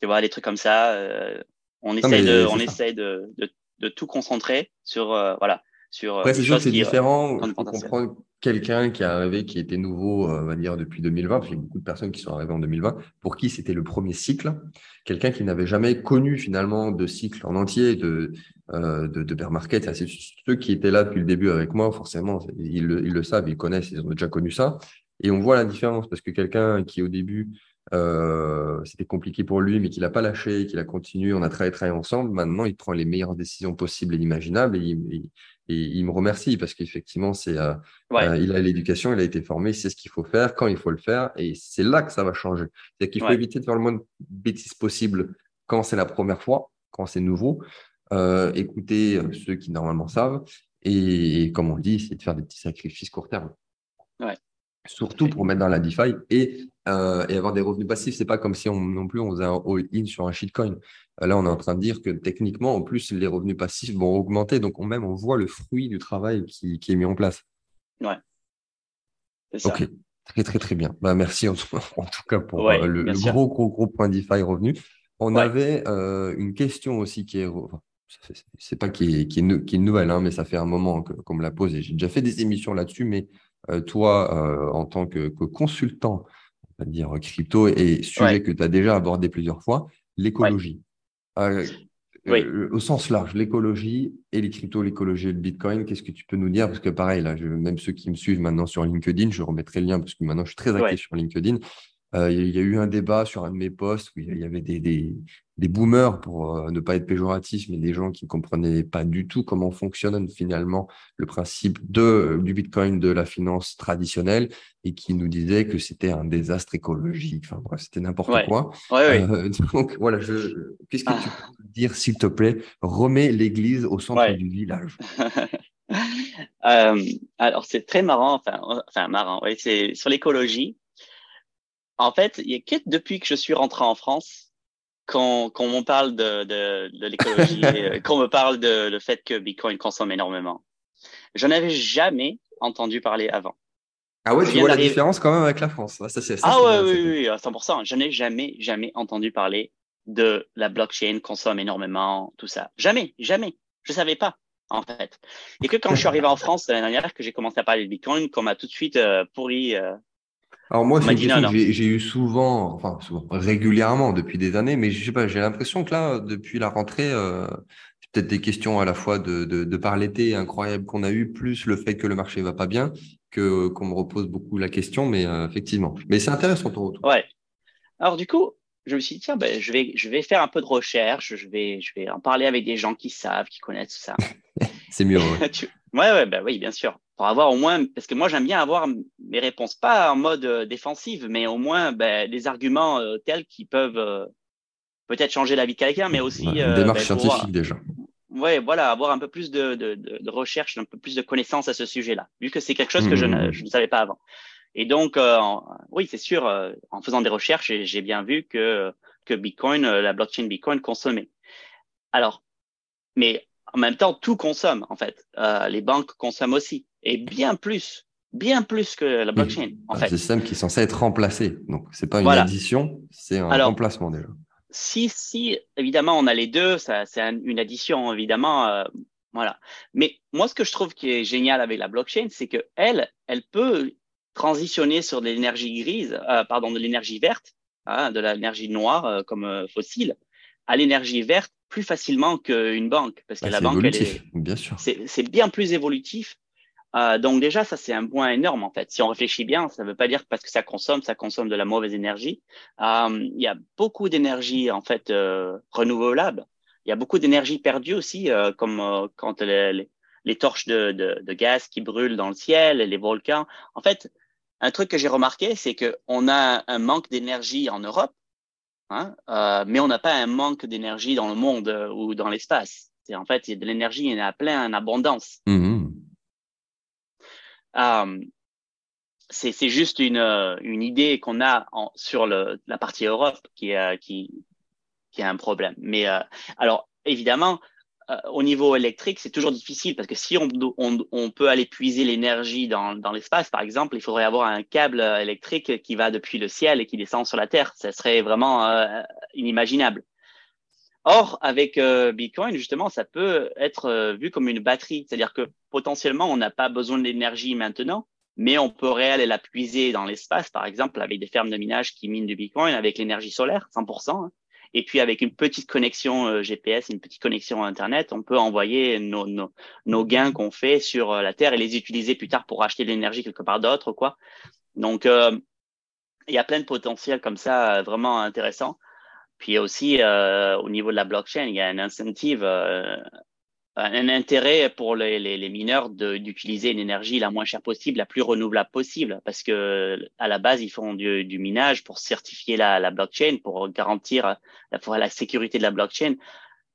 tu vois, des trucs comme ça. Euh, on essaye de, on essaye de, de, de, tout concentrer sur, voilà, sur. Ouais, c'est sûr que c'est différent. Il faut comprendre quelqu'un qui est arrivé, qui était nouveau, on va dire, depuis 2020, parce qu'il y a beaucoup de personnes qui sont arrivées en 2020, pour qui c'était le premier cycle. Quelqu'un qui n'avait jamais connu finalement de cycle en entier de, euh, de, de bear market. C'est ceux qui étaient là depuis le début avec moi, forcément, ils le, ils le savent, ils connaissent, ils ont déjà connu ça. Et on voit la différence parce que quelqu'un qui au début euh, c'était compliqué pour lui, mais qu'il n'a pas lâché, qu'il a continué, on a travaillé, travaillé ensemble. Maintenant, il prend les meilleures décisions possibles et imaginables et il, il me remercie parce qu'effectivement, c'est, euh, euh, il a l'éducation, il a été formé, il sait ce qu'il faut faire, quand il faut le faire et c'est là que ça va changer. C'est qu'il faut éviter de faire le moins de bêtises possible quand c'est la première fois, quand c'est nouveau. Euh, écouter ceux qui normalement savent et, comme on dit, c'est de faire des petits sacrifices court terme. Ouais. Surtout pour mettre dans la DeFi et, euh, et avoir des revenus passifs. C'est pas comme si on non plus on faisait un all-in sur un shitcoin. Euh, là, on est en train de dire que techniquement, en plus, les revenus passifs vont augmenter. Donc, on, même, on voit le fruit du travail qui, qui est mis en place. Ouais. Ça. Ok. Très, très, très bien. Bah, merci en tout, en tout cas pour euh, le, le, gros, gros, gros point DeFi revenu. On ouais. avait euh, une question aussi qui est. Enfin, c'est pas qui est, qui est, qui est nouvelle, hein, mais ça fait un moment qu'on me la pose et j'ai déjà fait des émissions là-dessus, mais toi, euh, en tant que, que, consultant, on va dire crypto, et sujet ouais. que tu as déjà abordé plusieurs fois, l'écologie. Ouais. Euh, oui. au sens large, l'écologie et les cryptos, l'écologie et le Bitcoin, qu'est-ce que tu peux nous dire? Parce que pareil, là, je, même ceux qui me suivent maintenant sur LinkedIn, je remettrai le lien parce que maintenant je suis très actif ouais. sur LinkedIn. Euh, il y a eu un débat sur un de mes posts où il y avait des, des, des boomers, pour euh, ne pas être péjoratif, mais des gens qui ne comprenaient pas du tout comment fonctionne finalement le principe de, du Bitcoin, de la finance traditionnelle, et qui nous disaient que c'était un désastre écologique. Enfin bref, c'était n'importe ouais. quoi. Ouais, euh, donc voilà, qu'est-ce que ah. tu peux dire, s'il te plaît? Remets l'église au centre du village. Euh, alors, c'est très marrant, enfin, enfin marrant, oui, c'est sur l'écologie. En fait, il y a que depuis que je suis rentré en France qu'on qu m'en parle de, de, de l'écologie, euh, qu'on me parle de le fait que Bitcoin consomme énormément. Je avais jamais entendu parler avant. Ah ouais, tu vois la différence quand même avec la France. Ça, ça, ah ouais, oui, oui, à 100%. Je n'ai jamais, jamais entendu parler de la blockchain consomme énormément, tout ça. Jamais, jamais. Je savais pas, en fait. Et que quand je suis arrivé en France l'année dernière, que j'ai commencé à parler de Bitcoin, qu'on m'a tout de suite euh, pourri. Euh, Alors moi, c'est une question que j'ai eu souvent, enfin souvent, régulièrement depuis des années, mais je sais pas, j'ai l'impression que là, depuis la rentrée, euh, c'est peut-être des questions à la fois de, de, de par l'été incroyable qu'on a eu, plus le fait que le marché va pas bien, que qu'on me repose beaucoup la question, mais effectivement. Mais c'est intéressant ton retour. Ouais. Alors du coup, je me suis dit, tiens, ben, je, vais, je vais faire un peu de recherche, je vais, je vais en parler avec des gens qui savent, qui connaissent tout ça. c'est mieux. Ouais. tu... ouais, ouais, ben, oui, bien sûr. Pour avoir au moins, parce que moi, j'aime bien avoir mes réponses, pas en mode euh, défensive, mais au moins ben, des arguments euh, tels qui peuvent euh, peut-être changer la vie de quelqu'un, mais aussi. Une euh, démarche ben, scientifique déjà. Ouais, voilà, avoir un peu plus de, de, de, de, recherche, un peu plus de connaissances à ce sujet-là, vu que c'est quelque chose que je, ne, mmh. je ne savais pas avant. Et donc, euh, oui, c'est sûr, euh, en faisant des recherches, j'ai bien vu que, que Bitcoin, euh, la blockchain Bitcoin consommait. Alors, mais en même temps, tout consomme, en fait. Euh, les banques consomment aussi, et bien plus, bien plus que la blockchain, en un fait. système qui est censé être remplacé. Donc, c'est pas une voilà. addition, c'est un Alors, remplacement déjà. Si, si, évidemment, on a les deux, ça, c'est une addition, évidemment. Euh, voilà. Mais moi, ce que je trouve qui est génial avec la blockchain, c'est que elle, elle peut transitionner sur de l'énergie grise, euh, pardon, de l'énergie verte, hein, de l'énergie noire euh, comme fossile, à l'énergie verte plus facilement qu'une banque, parce que bah, la banque, elle est, bien sûr, c'est bien plus évolutif. Euh, donc déjà, ça c'est un point énorme en fait. Si on réfléchit bien, ça ne veut pas dire parce que ça consomme, ça consomme de la mauvaise énergie. Euh, il y a beaucoup d'énergie en fait euh, renouvelable. Il y a beaucoup d'énergie perdue aussi, comme quand les, torches de, gaz qui brûlent dans le ciel, les volcans. En fait, un truc que j'ai remarqué, c'est qu'on a un manque d'énergie en Europe, hein, mais on n'a pas un manque d'énergie dans le monde ou dans l'espace. En fait, il y a de l'énergie, il y en a plein en abondance. Mmh. Euh, c'est juste une, euh, une idée qu'on a en, sur le, la partie Europe qui, euh, qui, qui a un problème. Mais alors, évidemment, au niveau électrique, c'est toujours difficile parce que si on, on, on peut aller puiser l'énergie dans, dans l'espace, par exemple, il faudrait avoir un câble électrique qui va depuis le ciel et qui descend sur la Terre. Ça serait vraiment euh, inimaginable. Or, avec euh, Bitcoin, justement, ça peut être euh, vu comme une batterie, c'est-à-dire que potentiellement, on n'a pas besoin d'énergie maintenant, mais on pourrait aller la puiser dans l'espace, par exemple, avec des fermes de minage qui minent du Bitcoin avec l'énergie solaire, 100%. Hein. Et puis avec une petite connexion euh, GPS, une petite connexion Internet, on peut envoyer nos, nos, nos gains qu'on fait sur euh, la Terre et les utiliser plus tard pour acheter de l'énergie quelque part d'autre, quoi. Donc, euh, il y a plein de potentiels comme ça euh, vraiment intéressants. Puis aussi, euh, au niveau de la blockchain, il y a un incentive euh, un intérêt pour les, les, les mineurs d'utiliser une énergie la moins chère possible, la plus renouvelable possible, parce que à la base ils font du, du minage pour certifier la, la, blockchain, pour garantir la, la sécurité de la blockchain,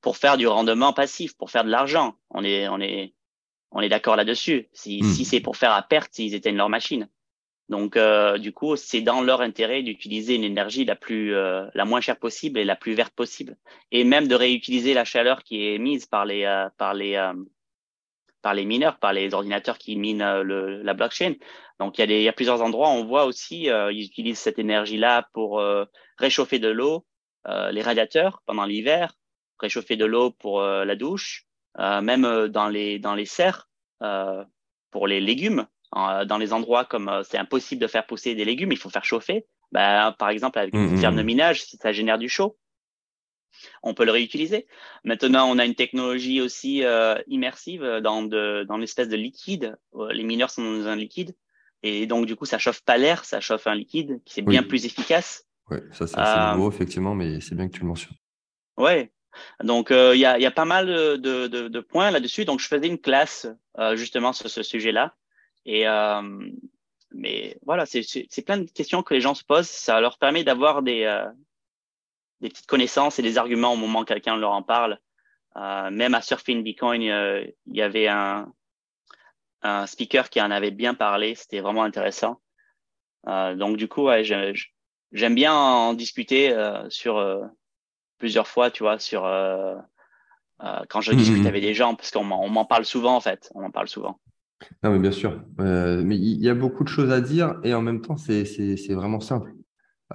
pour faire du rendement passif, pour faire de l'argent. On est on est on est d'accord là-dessus. Si, mmh. si c'est pour faire à perte, ils éteignent leur machine. Donc, euh, du coup, c'est dans leur intérêt d'utiliser une énergie la plus, euh, la moins chère possible et la plus verte possible, et même de réutiliser la chaleur qui est émise par les, euh, par les, euh, par les mineurs, par les ordinateurs qui minent euh, le, la blockchain. Donc, il y a il y a plusieurs endroits. On voit aussi, euh, ils utilisent cette énergie-là pour réchauffer de l'eau, les radiateurs pendant l'hiver, réchauffer de l'eau pour la douche, même dans les, dans les serres pour les légumes dans les endroits comme euh, c'est impossible de faire pousser des légumes, il faut faire chauffer. Ben, par exemple, avec une ferme de minage, si ça génère du chaud, on peut le réutiliser. Maintenant, on a une technologie aussi euh, immersive dans, de, dans l'espèce de liquide. Euh, les mineurs sont dans un liquide. Et donc, du coup, ça chauffe pas l'air, ça chauffe un liquide qui est bien oui. plus efficace. Oui, ça c'est euh, nouveau, effectivement, mais c'est bien que tu le mentionnes. Ouais. Donc, il euh, y, a, y, a, pas mal de, de, de points là-dessus. Donc, je faisais une classe justement sur ce sujet-là. Et euh, mais voilà, c'est plein de questions que les gens se posent. Ça leur permet d'avoir des, euh, des petites connaissances et des arguments au moment où quelqu'un leur en parle. Euh, même à Surfing Bitcoin, il y avait un, un speaker qui en avait bien parlé. C'était vraiment intéressant. Donc du coup, ouais, j'aime bien en discuter sur plusieurs fois, tu vois, sur quand je discute Mhm. avec des gens, parce qu'on m'en on m'en parle souvent en fait. On m'en parle souvent. Non, mais bien sûr. Euh, mais il y a beaucoup de choses à dire et en même temps, c'est vraiment simple.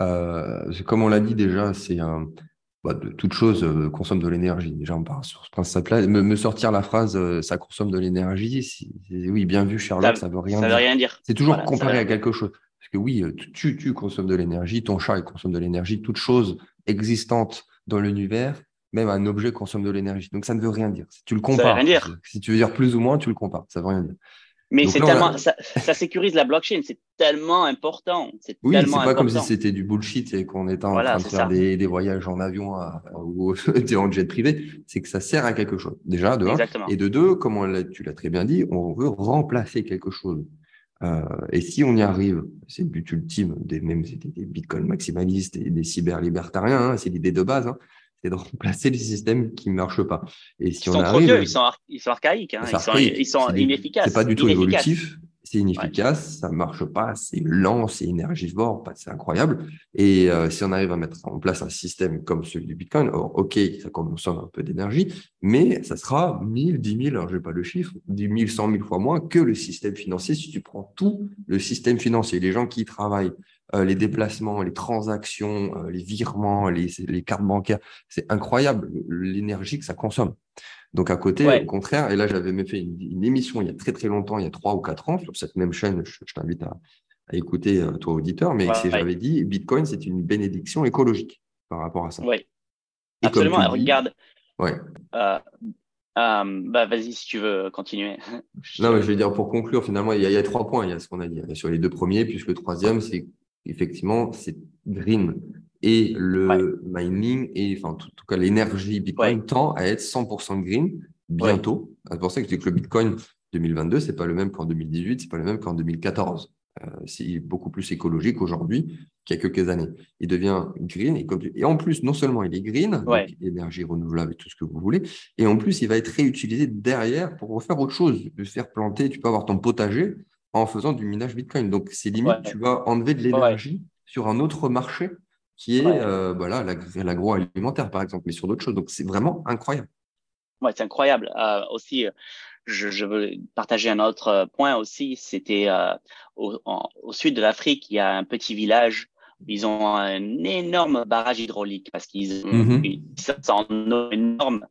Euh, comme on l'a dit déjà, c'est un, bah, de toute chose euh, consomme de l'énergie. Déjà, on part sur ce principe-là. Me, me sortir la phrase euh, ça consomme de l'énergie, oui, bien vu, Sherlock, ça veut rien ça veut dire. rien dire. C'est toujours Voilà, comparé à quelque chose. Parce que oui, tu, tu consommes de l'énergie, ton chat il consomme de l'énergie, toute chose existante dans l'univers, même un objet consomme de l'énergie. Donc ça ne veut rien dire. Si tu le Ça veut rien compares, dire. si tu veux dire plus ou moins, tu le compares. Ça veut rien dire. Mais c'est a- tellement, ça, ça sécurise la blockchain. C'est tellement important. C'est Oui, c'est pas comme si c'était du bullshit et qu'on était en Voilà, train de faire des, des voyages en avion à- ou en jet privé. C'est que ça sert à quelque chose. Déjà, de un. Exactement. Et de deux, comme on tu l'as très bien dit, on veut remplacer quelque chose. Euh, et si on y arrive, c'est le but ultime des même c'était des bitcoins maximalistes et des cyberlibertariens, hein, c'est l'idée de base, hein, c'est de remplacer les systèmes qui ne marchent pas. Et si Ils on sont trop arrive, vieux. Ils sont, ar- ils sont archaïques. Hein. Ils sont, archaïque. ils sont C'est des- inefficaces. C'est pas du tout évolutif, c'est inefficace, ça marche pas, c'est lent, c'est énergivore, c'est incroyable. Et euh, si on arrive à mettre en place un système comme celui du Bitcoin, alors, ok, ça consomme un peu d'énergie, mais ça sera 1000, 10 000, alors j'ai pas le chiffre, 10 000, 100 000 fois moins que le système financier si tu prends tout le système financier, les gens qui y travaillent, euh, les déplacements, les transactions, euh, les virements, les, les cartes bancaires, c'est incroyable l'énergie que ça consomme. Donc à côté, Ouais. au contraire, et là j'avais même fait une, une émission il y a très très longtemps, il y a trois ou quatre ans, sur cette même chaîne, je, je t'invite à, à écouter, euh, toi auditeur, mais Ouais, ouais. j'avais dit Bitcoin, c'est une bénédiction écologique par rapport à ça. Oui, absolument. dis- Regarde. Ouais. Euh, euh, bah, vas-y si tu veux continuer. Non, mais je vais dire pour conclure, finalement, il y a, il y a trois points. Il y a ce qu'on a dit Il y a sur les deux premiers, puis le troisième, c'est effectivement, c'est green. Et le mining, et enfin, en tout, tout cas, l'énergie Bitcoin tend à être 100% green bientôt. C'est pour ça que je dis que le Bitcoin 2022, c'est pas le même qu'en 2018, c'est pas le même qu'en 2014. Euh, c'est beaucoup plus écologique aujourd'hui qu'il y a quelques années. Il devient green et, comme tu- et en plus, non seulement il est green, Ouais. donc énergie renouvelable et tout ce que vous voulez, et en plus, il va être réutilisé derrière pour refaire autre chose. Faire planter, tu peux avoir ton potager en faisant du minage Bitcoin. Donc, c'est limite, Ouais. tu vas enlever de l'énergie sur un autre marché qui est Ouais. euh, voilà, l'ag- l'agroalimentaire, par exemple, mais sur d'autres choses. Donc, c'est vraiment incroyable. Ouais, c'est incroyable. Euh, aussi, je, je veux partager un autre euh, point aussi. C'était euh, au, sud de l'Afrique, il y a un petit village. Ils ont un énorme barrage hydraulique parce qu'ils ont Mhm. en eau énorme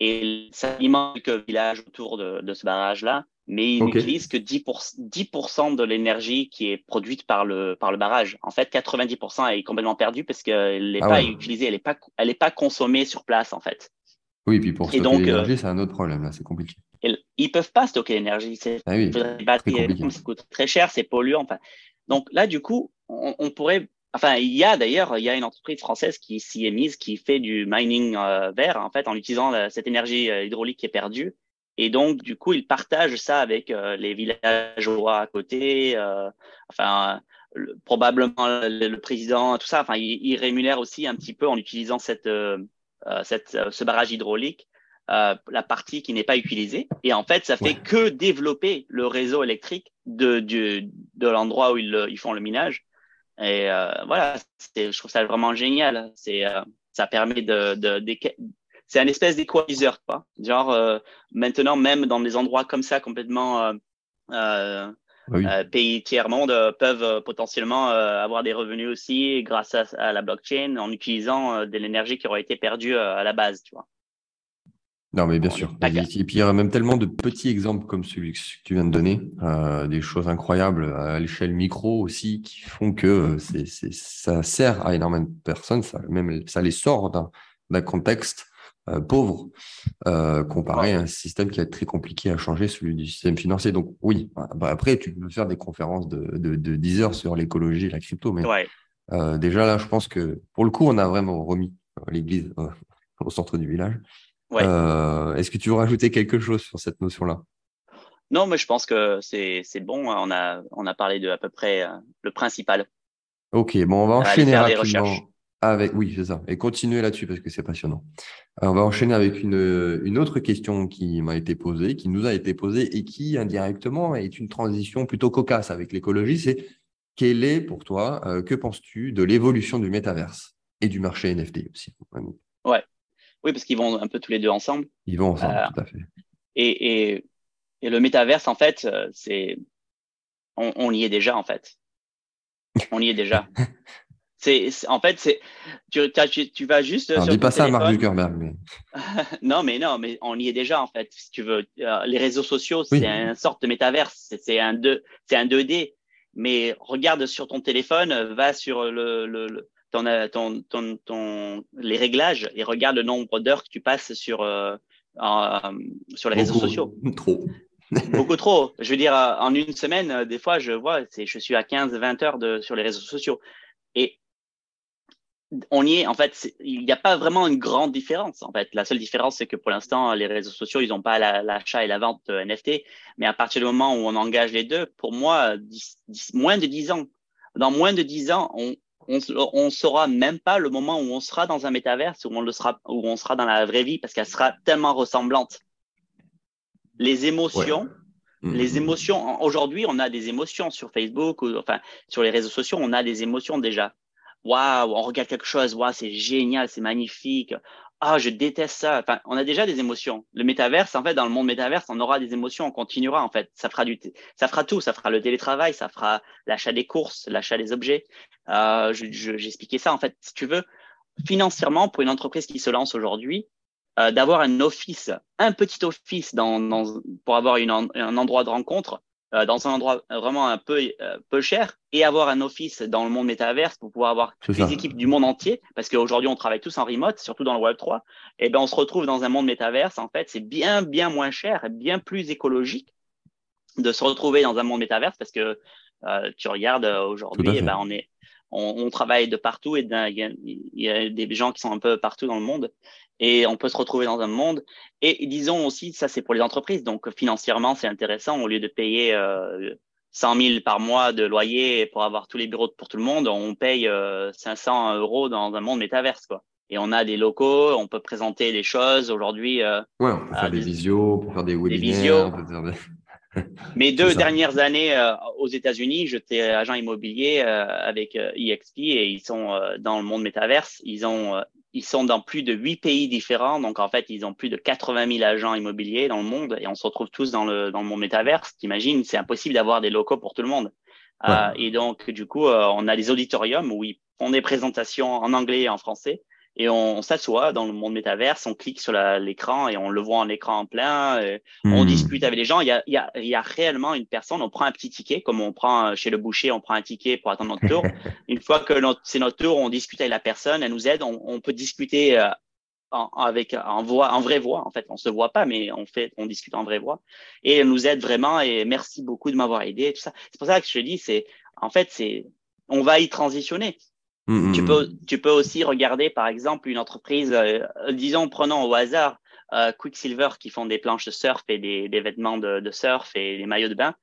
et ça alimente quelques villages autour de, de ce barrage-là, mais ils n'utilisent que 10%, 10% de l'énergie qui est produite par le, par le barrage. En fait, 90% est complètement perdue parce qu'elle n'est Ah pas ouais. utilisée, elle n'est pas, elle est pas consommée sur place en fait. Oui, puis pour Et stocker euh, l'énergie, c'est un autre problème, là, c'est compliqué. Et ils peuvent pas stocker l'énergie. C'est Ah oui, ça coûte très cher, c'est polluant. Enfin, donc là, du coup, on, on pourrait. Enfin, il y a d'ailleurs, il y a une entreprise française qui s'y est mise, qui fait du mining euh, vert, en fait, en utilisant la- cette énergie euh, hydraulique qui est perdue. Et donc, du coup, ils partagent ça avec euh, les villageois à côté. euh, enfin, le- probablement le, le président, tout ça. Enfin, ils, ils rémunèrent aussi un petit peu en utilisant cette, euh, euh, cette, euh, ce barrage hydraulique euh, la partie qui n'est pas utilisée. Et en fait, ça fait Ouais. que développer le réseau électrique de, du, de l'endroit où ils, le- ils font le minage. Et euh, voilà, je trouve ça vraiment génial. C'est, euh, ça permet de, de, d'équa- c'est un espèce d'équaliseur, quoi. Genre, euh, maintenant, même dans des endroits comme ça, complètement euh, euh, oui. pays tiers-monde peuvent potentiellement avoir des revenus aussi grâce à, à la blockchain en utilisant de l'énergie qui aurait été perdue à la base, tu vois. Non, mais bien On sûr. Et, puis, il y a même tellement de petits exemples comme celui que tu viens de donner, euh, des choses incroyables à l'échelle micro aussi, qui font que c'est, ça sert à énormément de personnes, ça, même, ça les sort d'un contexte euh, pauvre, euh, comparé à un système qui est très compliqué à changer, celui du système financier. Donc, oui, bah, après, tu peux faire des conférences de, de, de 10 heures sur l'écologie et la crypto, mais Ouais. euh, déjà là, je pense que pour le coup, on a vraiment remis l'église au centre du village. Ouais. Est-ce que tu veux rajouter quelque chose sur cette notion-là? Non, mais je pense que c'est bon. On a on a parlé de à peu près le principal. Ok, bon, on va enchaîner rapidement. Avec, oui, c'est ça. Et continuez là-dessus parce que c'est passionnant. on va enchaîner avec une, une autre question qui m'a été posée, qui nous a été posée et qui indirectement est une transition plutôt cocasse avec l'écologie. C'est quel est pour toi, euh, que penses-tu de l'évolution du métaverse et du marché NFT aussi Ouais, oui, parce qu'ils vont un peu tous les deux ensemble. Ils vont ensemble, euh, tout à fait. Et, et, et, le métaverse, en fait, euh, c'est on, on y est déjà en fait. On y est déjà. C'est, en fait, c'est, tu, tu, vas juste. On dis pas ça à Mark Zuckerberg. Mais... non, mais non, mais on y est déjà, en fait. Si tu veux, euh, les réseaux sociaux, c'est une sorte de métaverse. C'est un, 2, c'est un 2D. Mais regarde sur ton téléphone, va sur le, le, ton, euh, ton, ton, ton, les réglages et regarde le nombre d'heures que tu passes sur, euh, sur les réseaux sociaux. Trop. Beaucoup trop. Je veux dire, en une semaine, des fois, je vois, c'est, je suis à 15-20 heures de, sur les réseaux sociaux. Et on y est, en fait, il n'y a pas vraiment une grande différence. En fait, la seule différence, c'est que pour l'instant, les réseaux sociaux, ils n'ont pas l'achat et la vente NFT. Mais à partir du moment où on engage les deux, pour moi, moins de dix ans, dans moins de dix ans, on, on, saura même pas le moment où on sera dans un métaverse, où on le sera, où on sera dans la vraie vie, parce qu'elle sera tellement ressemblante. Les émotions, les mmh. émotions. Aujourd'hui, on a des émotions sur Facebook ou enfin sur les réseaux sociaux, on a des émotions déjà waouh, on regarde quelque chose, waouh, c'est génial, c'est magnifique. Ah, je déteste ça. Enfin, on a déjà des émotions. Le métaverse, en fait, dans le monde métaverse, on aura des émotions, on continuera, en fait. Ça fera du, ça fera tout. Ça fera le télétravail, ça fera l'achat des courses, l'achat des objets. Euh, J'ai expliqué ça, en fait. Si tu veux, financièrement, pour une entreprise qui se lance aujourd'hui, euh, d'avoir un office, un petit office dans, dans pour avoir une, un endroit de rencontre, euh, dans un endroit vraiment un peu, euh, peu cher et avoir un office dans le monde métaverse pour pouvoir avoir toutes les équipes du monde entier, parce qu'aujourd'hui on travaille tous en remote, surtout dans le Web 3, et ben on se retrouve dans un monde métaverse. En fait, c'est bien bien moins cher, et bien plus écologique de se retrouver dans un monde métaverse parce que euh, tu regardes aujourd'hui, eh ben on est on, on, travaille de partout et il y, a des gens qui sont un peu partout dans le monde et on peut se retrouver dans un monde. Et disons aussi, ça c'est pour les entreprises, donc financièrement c'est intéressant, au lieu de payer euh, 100 000 par mois de loyer pour avoir tous les bureaux pour tout le monde, on paye euh, 500 euros dans un monde métaverse. Quoi. Et on a des locaux, on peut présenter des choses aujourd'hui. Euh, ouais, on peut faire des, visios, on peut faire des webinaires. Mes deux dernières années euh, aux États-Unis, j'étais agent immobilier euh, avec EXP et ils sont dans le monde métaverse. Ils ont ils sont dans plus de huit pays différents. Donc, en fait, ils ont plus de 80 000 agents immobiliers dans le monde et on se retrouve tous dans le, dans le monde métaverse. T'imagines, c'est impossible d'avoir des locaux pour tout le monde. Euh, et donc, du coup, euh, on a des auditoriums où ils font des présentations en anglais et en français et on, s'assoit dans le monde métaverse, on clique sur l'écran et on le voit en écran en plein. On hmm. discute avec les gens. Il y, a, y a, y a réellement une personne. On prend un petit ticket, comme on prend chez le boucher, on prend un ticket pour attendre notre tour. une fois que c'est notre tour, on discute avec la personne, elle nous aide. On, on peut discuter euh, en, avec en voix, en vraie voix. En fait, on se voit pas, mais on fait, on discute en vraie voix. Et elle nous aide vraiment. Et merci beaucoup de m'avoir aidé. Tout ça. C'est pour ça que je te dis, c'est en fait, c'est on va y transitionner. Mm, tu, mm, peux, mm. tu peux aussi regarder, par exemple, une entreprise, euh, disons, prenons au hasard euh, Quicksilver qui font des planches de surf et des, des vêtements de, de, surf et des maillots de bain.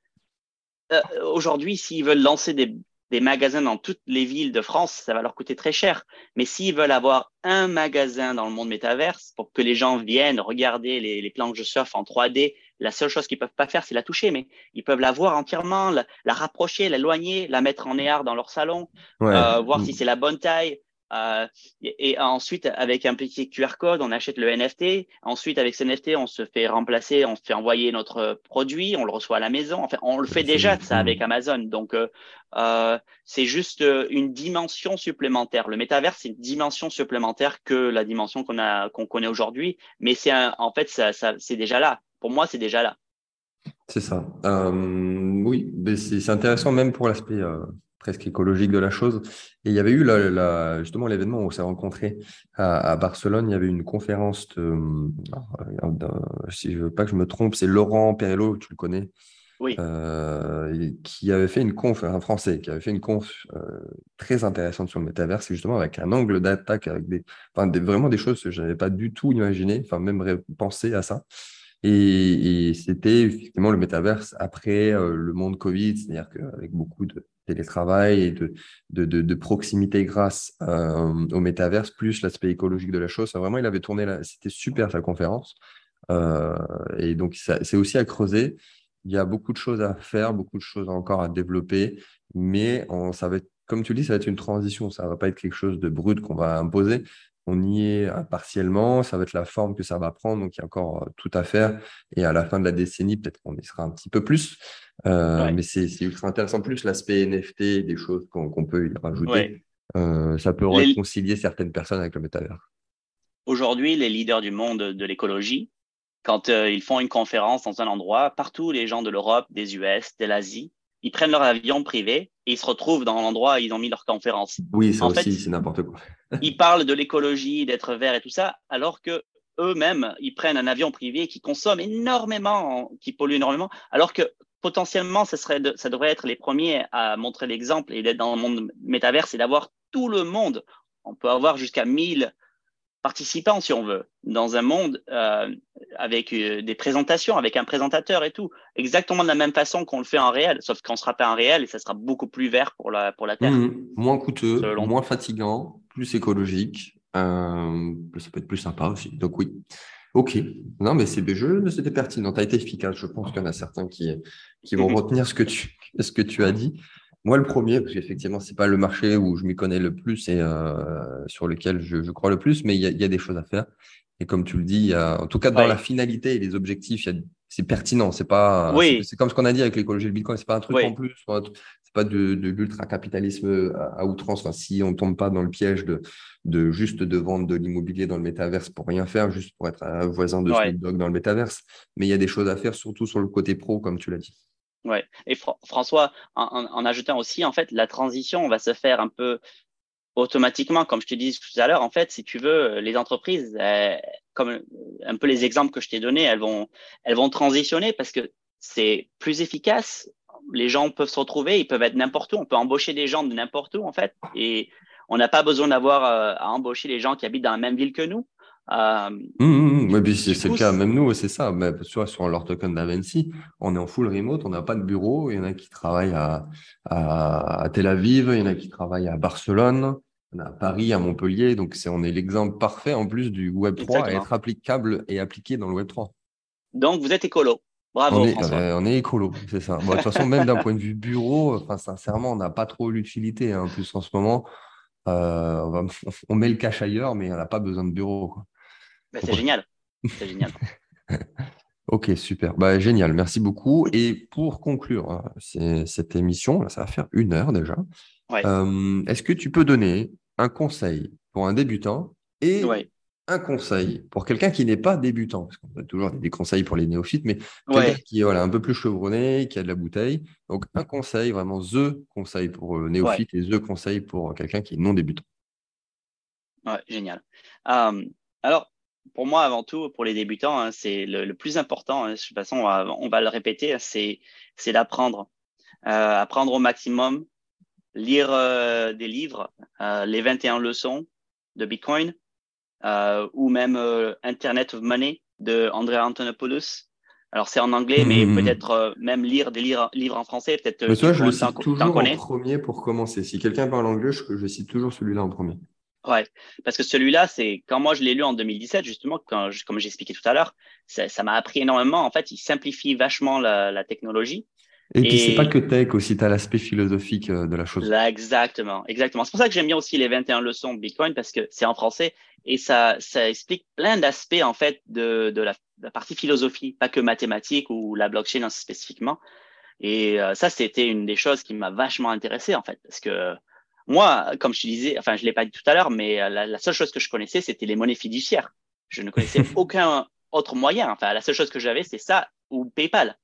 Euh, Aujourd'hui, s'ils veulent lancer des, des magasins dans toutes les villes de France, ça va leur coûter très cher. Mais s'ils veulent avoir un magasin dans le monde métaverse pour que les gens viennent regarder les, les planches de surf en 3D, la seule chose qu'ils peuvent pas faire, c'est la toucher, mais ils peuvent la voir entièrement, la, la rapprocher, l'éloigner, la mettre en éart dans leur salon, euh, voir si c'est la bonne taille, euh, et, ensuite, avec un petit QR code, on achète le NFT. Ensuite, avec ce NFT, on se fait remplacer, on se fait envoyer notre produit, on le reçoit à la maison. Enfin, on le fait déjà ça avec Amazon. Donc, euh, euh c'est juste une dimension supplémentaire. Le métavers, c'est une dimension supplémentaire que la dimension qu'on a, qu'on connaît aujourd'hui. Mais c'est en fait, ça, ça c'est déjà là. Pour moi, c'est déjà là. C'est ça. Euh, oui, c'est intéressant même pour l'aspect euh, presque écologique de la chose. Et il y avait eu la, justement l'événement où on s'est rencontré à, Barcelone. Il y avait une conférence de, euh, si je veux pas que je me trompe, c'est Laurent Perello, tu le connais. Oui. Euh, qui avait fait une conf, un français, qui avait fait une conf euh, très intéressante sur le métaverse, justement avec un angle d'attaque, avec des, enfin, des, vraiment des choses que je n'avais pas du tout imaginé, enfin même pensé à ça. Et, c'était effectivement le métaverse après le monde Covid, c'est-à-dire qu'avec beaucoup de télétravail et de, de, proximité grâce euh, au métaverse, plus l'aspect écologique de la chose. vraiment, il avait tourné là. C'était super sa conférence. Euh, et donc, c'est aussi à creuser. Il y a beaucoup de choses à faire, beaucoup de choses encore à développer, mais ça va être, comme tu dis, ça va être une transition. Ça ne va pas être quelque chose de brut qu'on va imposer on y est euh, partiellement, ça va être la forme que ça va prendre, donc il y a encore euh, tout à faire. Et à la fin de la décennie, peut-être qu'on y sera un petit peu plus. Euh, mais c'est ultra intéressant. Plus l'aspect NFT, des choses qu'on peut y rajouter. ça peut réconcilier certaines personnes avec le métavers. Aujourd'hui, les leaders du monde de l'écologie, quand ils font une conférence dans un endroit, partout les gens de l'Europe, des US, de l'Asie, ils prennent leur avion privé et ils se retrouvent dans l'endroit où ils ont mis leur conférence. Oui, ça aussi, c'est n'importe quoi. ils parlent de l'écologie, d'être vert et tout ça, alors que eux-mêmes, ils prennent un avion privé qui consomme énormément, qui pollue énormément, alors que potentiellement, ça, serait ça devrait être les premiers à montrer l'exemple et d'être dans le monde métaverse et d'avoir tout le monde. On peut avoir jusqu'à 1000 participants, si on veut, dans un monde euh, avec euh, des présentations, avec un présentateur et tout, exactement de la même façon qu'on le fait en réel, sauf qu'on sera pas en réel et ça sera beaucoup plus vert pour la, pour la Terre. Mmh. moins coûteux, moins fatigant, plus écologique. Euh, ça peut être plus sympa aussi. Donc oui. Ok. Non, mais c'est jeux, c'était pertinent. Tu as été efficace. Je pense qu'il y en a certains qui, qui vont retenir ce que tu, ce que tu as dit. Moi, le premier, parce qu'effectivement, c'est pas le marché où je m'y connais le plus et euh, sur lequel je, je, crois le plus, mais il y, a, y, a, des choses à faire. Et comme tu le dis, il y a, en tout cas dans la finalité et les objectifs, c'est pertinent. C'est pas, oui. c'est comme ce qu'on a dit avec l'écologie du Bitcoin. C'est pas un truc en plus. C'est pas de, de l'ultra capitalisme à, outrance. Enfin, si on tombe pas dans le piège de, de juste de vendre de l'immobilier dans le métaverse pour rien faire, juste pour être un voisin de Snoop Dogg dans le métaverse. Mais il y a des choses à faire, surtout sur le côté pro, comme tu l'as dit. Ouais. Et François, en, ajoutant aussi, en fait, la transition va se faire un peu automatiquement, comme je te disais tout à l'heure. En fait, si tu veux, les entreprises, comme un peu les exemples que je t'ai donnés, elles vont, elles vont transitionner parce que c'est plus efficace. Les gens peuvent se retrouver, ils peuvent être n'importe où. On peut embaucher des gens de n'importe où, en fait. Et on n'a pas besoin d'avoir euh, à embaucher les gens qui habitent dans la même ville que nous. Euh, mmh, mmh, mmh. c'est le cas, même nous, c'est ça. Mais, tu vois, sur leur token d'Avency, on est en full remote, on n'a pas de bureau. Il y en a qui travaillent à, à, Tel Aviv, il y en a qui travaillent à Barcelone, à Paris, à Montpellier. Donc, c'est, on est l'exemple parfait en plus du Web3 à être applicable et appliqué dans le Web3. Donc, vous êtes écolo. Bravo. On est, euh, on est écolo, c'est ça. de toute façon, même d'un point de vue bureau, enfin, sincèrement, on n'a pas trop l'utilité. Hein. En plus, en ce moment, euh, on, on, met le cash ailleurs, mais on n'a pas besoin de bureau. Quoi. Bah, c'est génial. C'est génial. ok, super. Bah, génial. Merci beaucoup. Et pour conclure hein, cette émission, ça va faire une heure déjà. Euh, est-ce que tu peux donner un conseil pour un débutant et un conseil pour quelqu'un qui n'est pas débutant? Parce qu'on a toujours des conseils pour les néophytes, mais quelqu'un qui est voilà, un peu plus chevronné, qui a de la bouteille. Donc, un conseil, vraiment the conseil pour le néophyte et the conseil pour quelqu'un qui est non débutant. Ouais, génial. Euh, alors, pour moi, avant tout, pour les débutants, hein, c'est le, plus important. Hein, de toute façon, on va, le répéter, c'est d'apprendre. Euh, apprendre au maximum, lire euh, des livres, euh, les 21 leçons de Bitcoin, ou même Internet of Money de Andrea Antonopoulos. Alors, c'est en anglais, mais mmh, mmh. peut-être même lire des livres, livres en français. Peut-être. Mais toi, je le cite toujours en premier pour commencer. Si quelqu'un parle anglais, je, je cite toujours celui-là en premier. Ouais, parce que celui-là, c'est quand moi je l'ai lu en 2017, justement, quand comme j'ai expliqué tout à l'heure, ça m'a appris énormément. En fait, il simplifie vachement la, la technologie. Et, puis, c'est pas que tech aussi, tu as l'aspect philosophique euh, de la chose. Là, exactement, exactement. C'est pour ça que j'aime bien aussi les 21 leçons Bitcoin parce que c'est en français et ça, ça explique plein d'aspects, en fait, de, de la, la, partie philosophie, pas que mathématiques ou la blockchain spécifiquement. Et euh, ça, c'était une des choses qui m'a vachement intéressé, en fait, parce que moi, comme je te disais, enfin, je l'ai pas dit tout à l'heure, mais euh, la, seule chose que je connaissais, c'était les monnaies fiduciaires. Je ne connaissais aucun autre moyen. Enfin, la seule chose que j'avais, c'est ça ou PayPal.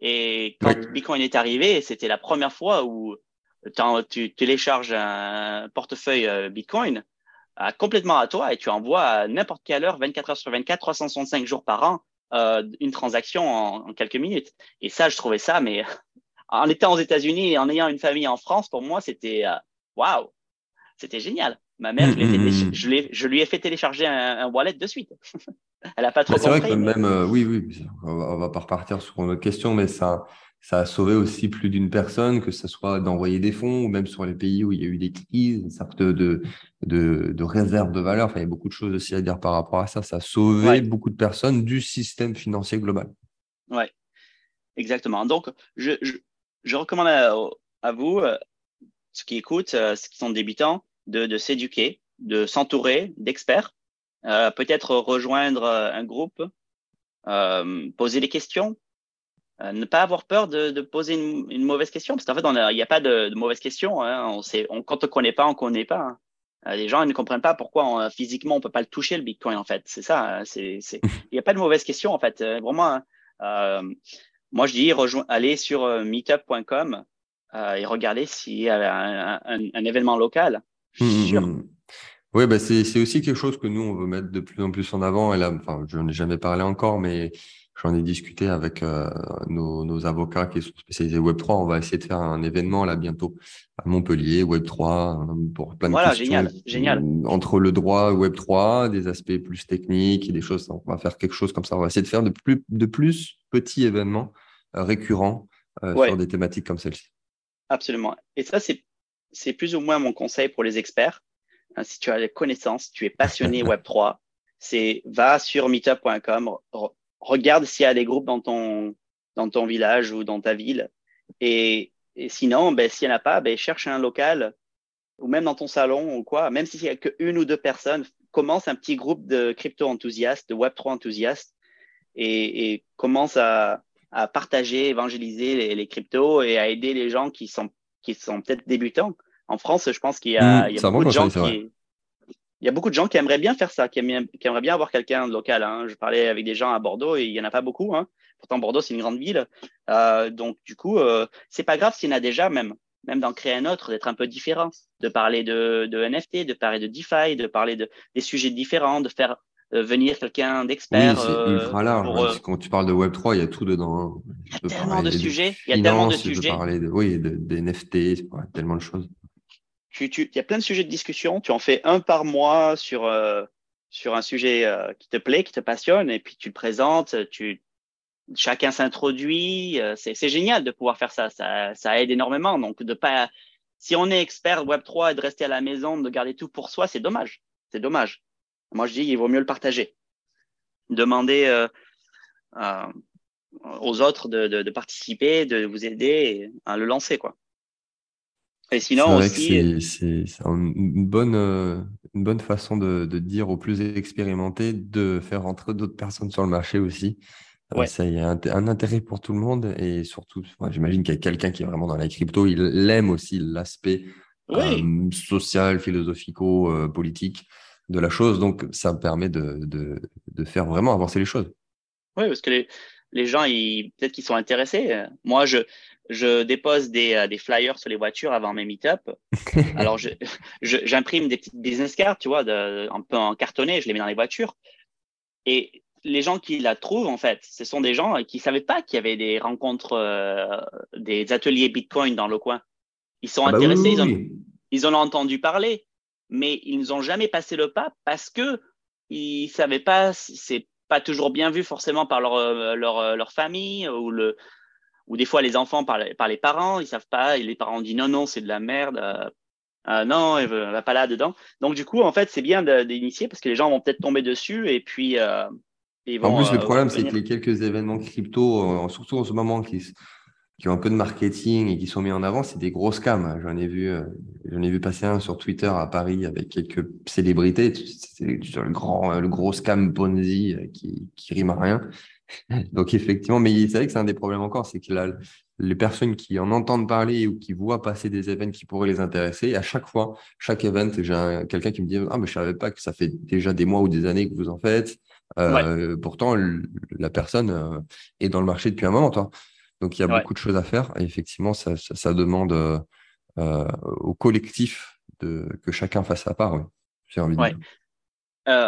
Et quand Bitcoin est arrivé, c'était la première fois où tu télécharges un portefeuille euh, Bitcoin euh, complètement à toi et tu envoies à n'importe quelle heure, 24 heures sur 24, 365 jours par an, une transaction en, quelques minutes. Et ça, je trouvais ça, mais en étant aux États-Unis et en ayant une famille en France, pour moi, c'était waouh, c'était génial. Ma mère, je, je, lui ai fait télécharger un, wallet de suite. Elle n'a pas trop compris. C'est vrai que même, euh, oui, oui, on va, va pas repartir sur une autre question, mais ça, ça a sauvé aussi plus d'une personne, que ce soit d'envoyer des fonds ou même sur les pays où il y a eu des crises, une sorte de, de, de réserve de valeur. Enfin, il y a beaucoup de choses aussi à dire par rapport à ça. Ça a sauvé beaucoup de personnes du système financier global. Oui, exactement. Donc, je, je, recommande à, vous, euh, ceux qui écoutent, euh, ceux qui sont débutants, de, de s'éduquer, de s'entourer d'experts, euh, peut-être rejoindre un groupe, poser des questions, euh, ne pas avoir peur de, de poser une, une, mauvaise question, parce qu'en fait, il n'y a, pas de, de mauvaise question. Hein. On sait, on, quand on ne connaît pas, on ne connaît pas. Hein. Euh, les gens ils ne comprennent pas pourquoi on, physiquement on ne peut pas le toucher le Bitcoin en fait. C'est ça. Hein. Il n'y a pas de mauvaise question en fait. Euh, vraiment, euh, moi je dis rejoins, allez sur meetup.com euh, et regardez s'il y a un, un, un, événement local. Je suis mmh, sûr. Mmh. Oui, bah c'est, aussi quelque chose que nous on veut mettre de plus en plus en avant. Et là, enfin, je n'en ai jamais parlé encore, mais J'en ai discuté avec euh, nos, nos, avocats qui sont spécialisés Web3. On va essayer de faire un événement là bientôt à Montpellier, Web3, euh, pour plein de voilà, génial, génial. Euh, entre le droit Web3, des aspects plus techniques et des choses. On va faire quelque chose comme ça. On va essayer de faire de plus, de plus petits événements récurrents sur des thématiques comme celle-ci. Absolument. Et ça, c'est, c'est plus ou moins mon conseil pour les experts. Hein, si tu as des connaissances, tu es passionné Web3, c'est va sur meetup.com, regarde s'il y a des groupes dans ton, dans ton village ou dans ta ville. Et, et sinon, ben, s'il n'y en a pas, ben, cherche un local ou même dans ton salon ou quoi, même s'il n'y a qu'une ou deux personnes, commence un petit groupe de crypto-enthousiastes, de Web3 enthousiastes et, et commence à, à, partager, évangéliser les, les, cryptos et à aider les gens qui sont, qui sont peut-être débutants. En France, je pense qu'il y a, mmh, il y a beaucoup de gens qui, il y a beaucoup de gens qui aimeraient bien faire ça, qui, aimeraient bien avoir quelqu'un de local. Hein. Je parlais avec des gens à Bordeaux et il y en a pas beaucoup. Hein. Pourtant, Bordeaux, c'est une grande ville. Euh, donc, du coup, euh, c'est pas grave s'il y en a déjà, même, même d'en créer un autre, d'être un peu différent, de parler de, de, NFT, de parler de DeFi, de parler de, des sujets différents, de faire venir quelqu'un d'expert. Oui, c'est euh, ultra large. Hein. quand tu parles de Web3, il y a tout dedans. Hein. Il y a tellement de sujets. Il y a tellement de sujets. Parler de, oui, de, de NFT, tellement de choses il y a plein de sujets de discussion. Tu en fais un par mois sur, euh, sur un sujet euh, qui te plaît, qui te passionne, et puis tu le présentes. Tu, chacun s'introduit. Euh, c'est génial de pouvoir faire ça. ça. Ça aide énormément. Donc, de pas, si on est expert Web3 et de rester à la maison, de garder tout pour soi, c'est dommage. C'est dommage. Moi, je dis, il vaut mieux le partager. Demander aux autres de, de, de, participer, de vous aider à le lancer, quoi. Et sinon aussi. C'est une bonne, euh, une bonne façon de, de, dire aux plus expérimentés de faire rentrer d'autres personnes sur le marché aussi. Euh, ouais. Ça, il y a un, intérêt pour tout le monde et surtout, j'imagine qu'il y a quelqu'un qui est vraiment dans la crypto, il aime aussi l'aspect euh, social, philosophico, politique de la chose. Donc, ça permet de, de, de, faire vraiment avancer les choses. Oui, parce que les, les gens, peut-être qu'ils sont intéressés. Moi, je, je dépose des, euh, des, flyers sur les voitures avant mes meet-up. Alors, j'imprime des petites business cards, tu vois, de, un peu en cartonné, je les mets dans les voitures. Et les gens qui la trouvent, en fait, ce sont des gens qui ne savaient pas qu'il y avait des rencontres, euh, des ateliers Bitcoin dans le coin. Ils sont ah bah intéressés, ils, ont, ils, en ont entendu parler, mais ils n'ont jamais passé le pas parce que ils savaient pas, c'est pas toujours bien vu forcément par leur, euh, leur, leur famille ou le, ou des fois les enfants par, par les parents, ils savent pas, et les parents disent non, non, c'est de la merde, euh, euh non, elle va pas là-dedans. Donc du coup, en fait, c'est bien d'initier parce que les gens vont peut-être tomber dessus et puis euh, ils vont, En plus, le euh, problème, c'est que les quelques événements crypto, surtout en ce moment, qui, qui ont un peu de marketing et qui sont mis en avant, c'est des grosses scams. J'en ai vu, j'en ai vu passer un sur Twitter à Paris avec quelques célébrités. C'est le grand, le gros scam Ponzi qui, qui rime à rien. Donc effectivement, mais c'est vrai que c'est un des problèmes encore, c'est que les personnes qui en entendent parler ou qui voient passer des événements qui pourraient les intéresser, à chaque fois, chaque event, j'ai quelqu'un qui me dit ah mais je savais pas que ça fait déjà des mois ou des années que vous en faites. Euh, pourtant, la personne euh, est dans le marché depuis un moment, toi. Donc il y a beaucoup de choses à faire et effectivement, ça, ça, demande euh, au collectif de que chacun fasse sa part. J'ai envie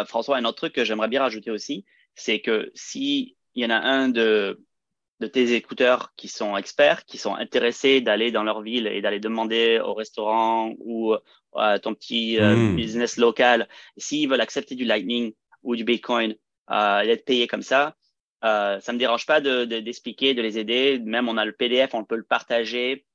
François, un autre truc que j'aimerais bien rajouter aussi, c'est que si il y en a un de, de tes écouteurs qui sont experts, qui sont intéressés d'aller dans leur ville et d'aller demander au restaurant ou à ton petit euh, hmm. business local, s'ils veulent accepter du Lightning ou du Bitcoin euh, et être payés comme ça, Euh, ça me dérange pas de, d'expliquer, de, les aider. Même on a le PDF, on peut le partager.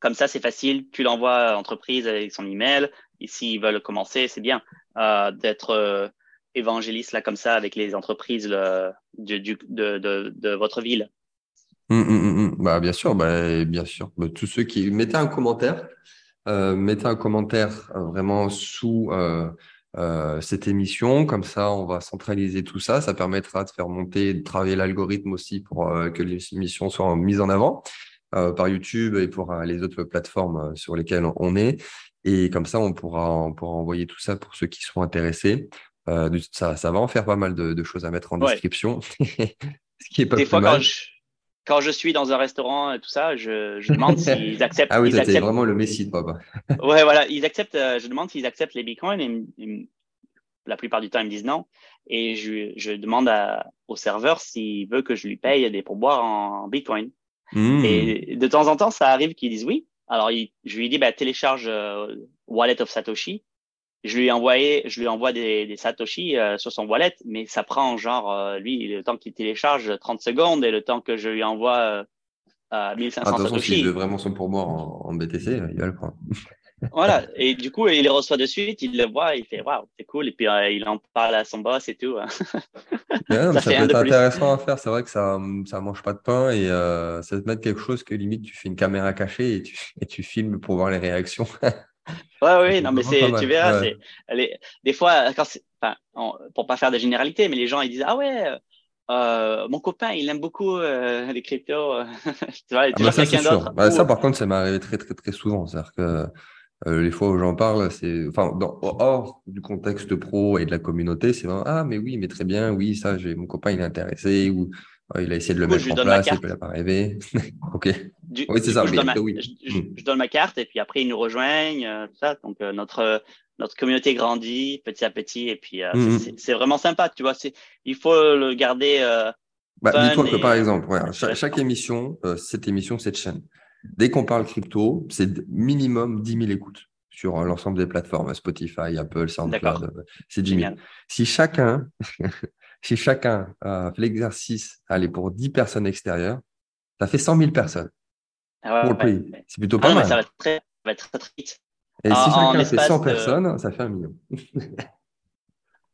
Comme ça, c'est facile. Tu l'envoies à l'entreprise avec son email. Et s'ils veulent commencer, c'est bien euh, d'être euh, évangéliste là comme ça avec les entreprises de, de, de, votre ville. Hum, hum, hum, bah, bien sûr, bah, bien sûr. Bah, tous ceux qui mettez un commentaire, euh, mettez un commentaire vraiment sous euh, euh, cette émission. Comme ça, on va centraliser tout ça. Ça permettra de faire monter, de travailler l'algorithme aussi pour euh, que les émissions soient mises en avant euh, par YouTube et pour les autres plateformes sur lesquelles on est. Et comme ça, on pourra, on pourra envoyer tout ça pour ceux qui sont intéressés. ça, ça va en faire pas mal de, de choses à mettre en description. Ce qui est pas Des fois, mal. Quand je quand je suis dans un restaurant et tout ça, je, je demande s'ils acceptent. ah oui, c'est vraiment le messie de papa. ouais, voilà, ils acceptent. Euh, je demande s'ils acceptent les bitcoins et, la plupart du temps ils me disent non. Et je, je demande à, au serveur s'il veut que je lui paye des pourboires en, bitcoin. Hmm. Et de temps en temps, ça arrive qu'ils disent oui. Alors je lui dis bah, télécharge euh, Wallet of Satoshi je lui ai envoyé, je lui envoie des, des Satoshi euh, sur son wallet, mais ça prend genre, euh, lui, le temps qu'il télécharge 30 secondes et le temps que je lui envoie euh, 1500 ah, Satoshi. S'il veut vraiment son pourboire en, en BTC, il va le prendre. voilà, et du coup, il le reçoit de suite, il le voit, il fait waouh, c'est cool, et puis euh, il en parle à son boss et tout. ça, ça peut être intéressant à faire, c'est vrai que ça ça mange pas de pain et ça te met quelque chose que limite tu fais une caméra cachée et tu, et tu filmes pour voir les réactions. Ouais, oui, non, mais c'est, tu verras, c'est, des fois, quand enfin, pour pas faire de généralité, mais les gens ils disent ah ouais, euh, mon copain il aime beaucoup euh, les cryptos. tu vois, ah bah ça, quelqu'un d'autre. Bah, ça, par contre, ça m'est arrivé très très très souvent, c'est-à-dire que euh, les fois où j'en parle, c'est enfin dans, hors du contexte pro et de la communauté, c'est vraiment ah mais oui, mais très bien, oui, ça, j'ai mon copain il est intéressé ou il a essayé de le mettre en place, il peut pas rêvé. ok. oui, c'est ça. je, donne ma, oui. Je, donne ma carte et puis après ils nous rejoignent, euh, tout ça. Donc euh, notre notre communauté grandit petit à petit et puis euh, mm, mm. c'est vraiment sympa, tu vois. Il faut le garder. Bah, Dis-toi que par exemple, chaque, émission, cette émission, cette chaîne, dès qu'on parle crypto, c'est minimum 10 000 écoutes sur l'ensemble des plateformes, Spotify, Apple, SoundCloud. C'est 10 000. Si chacun si chacun fait l'exercice, allez, pour 10 personnes extérieures, ça fait 100 000 personnes ah pour le pays. C'est plutôt pas ah mal. ça va, très, va être très, très vite. Et si chacun fait 100 personnes, ça fait un million.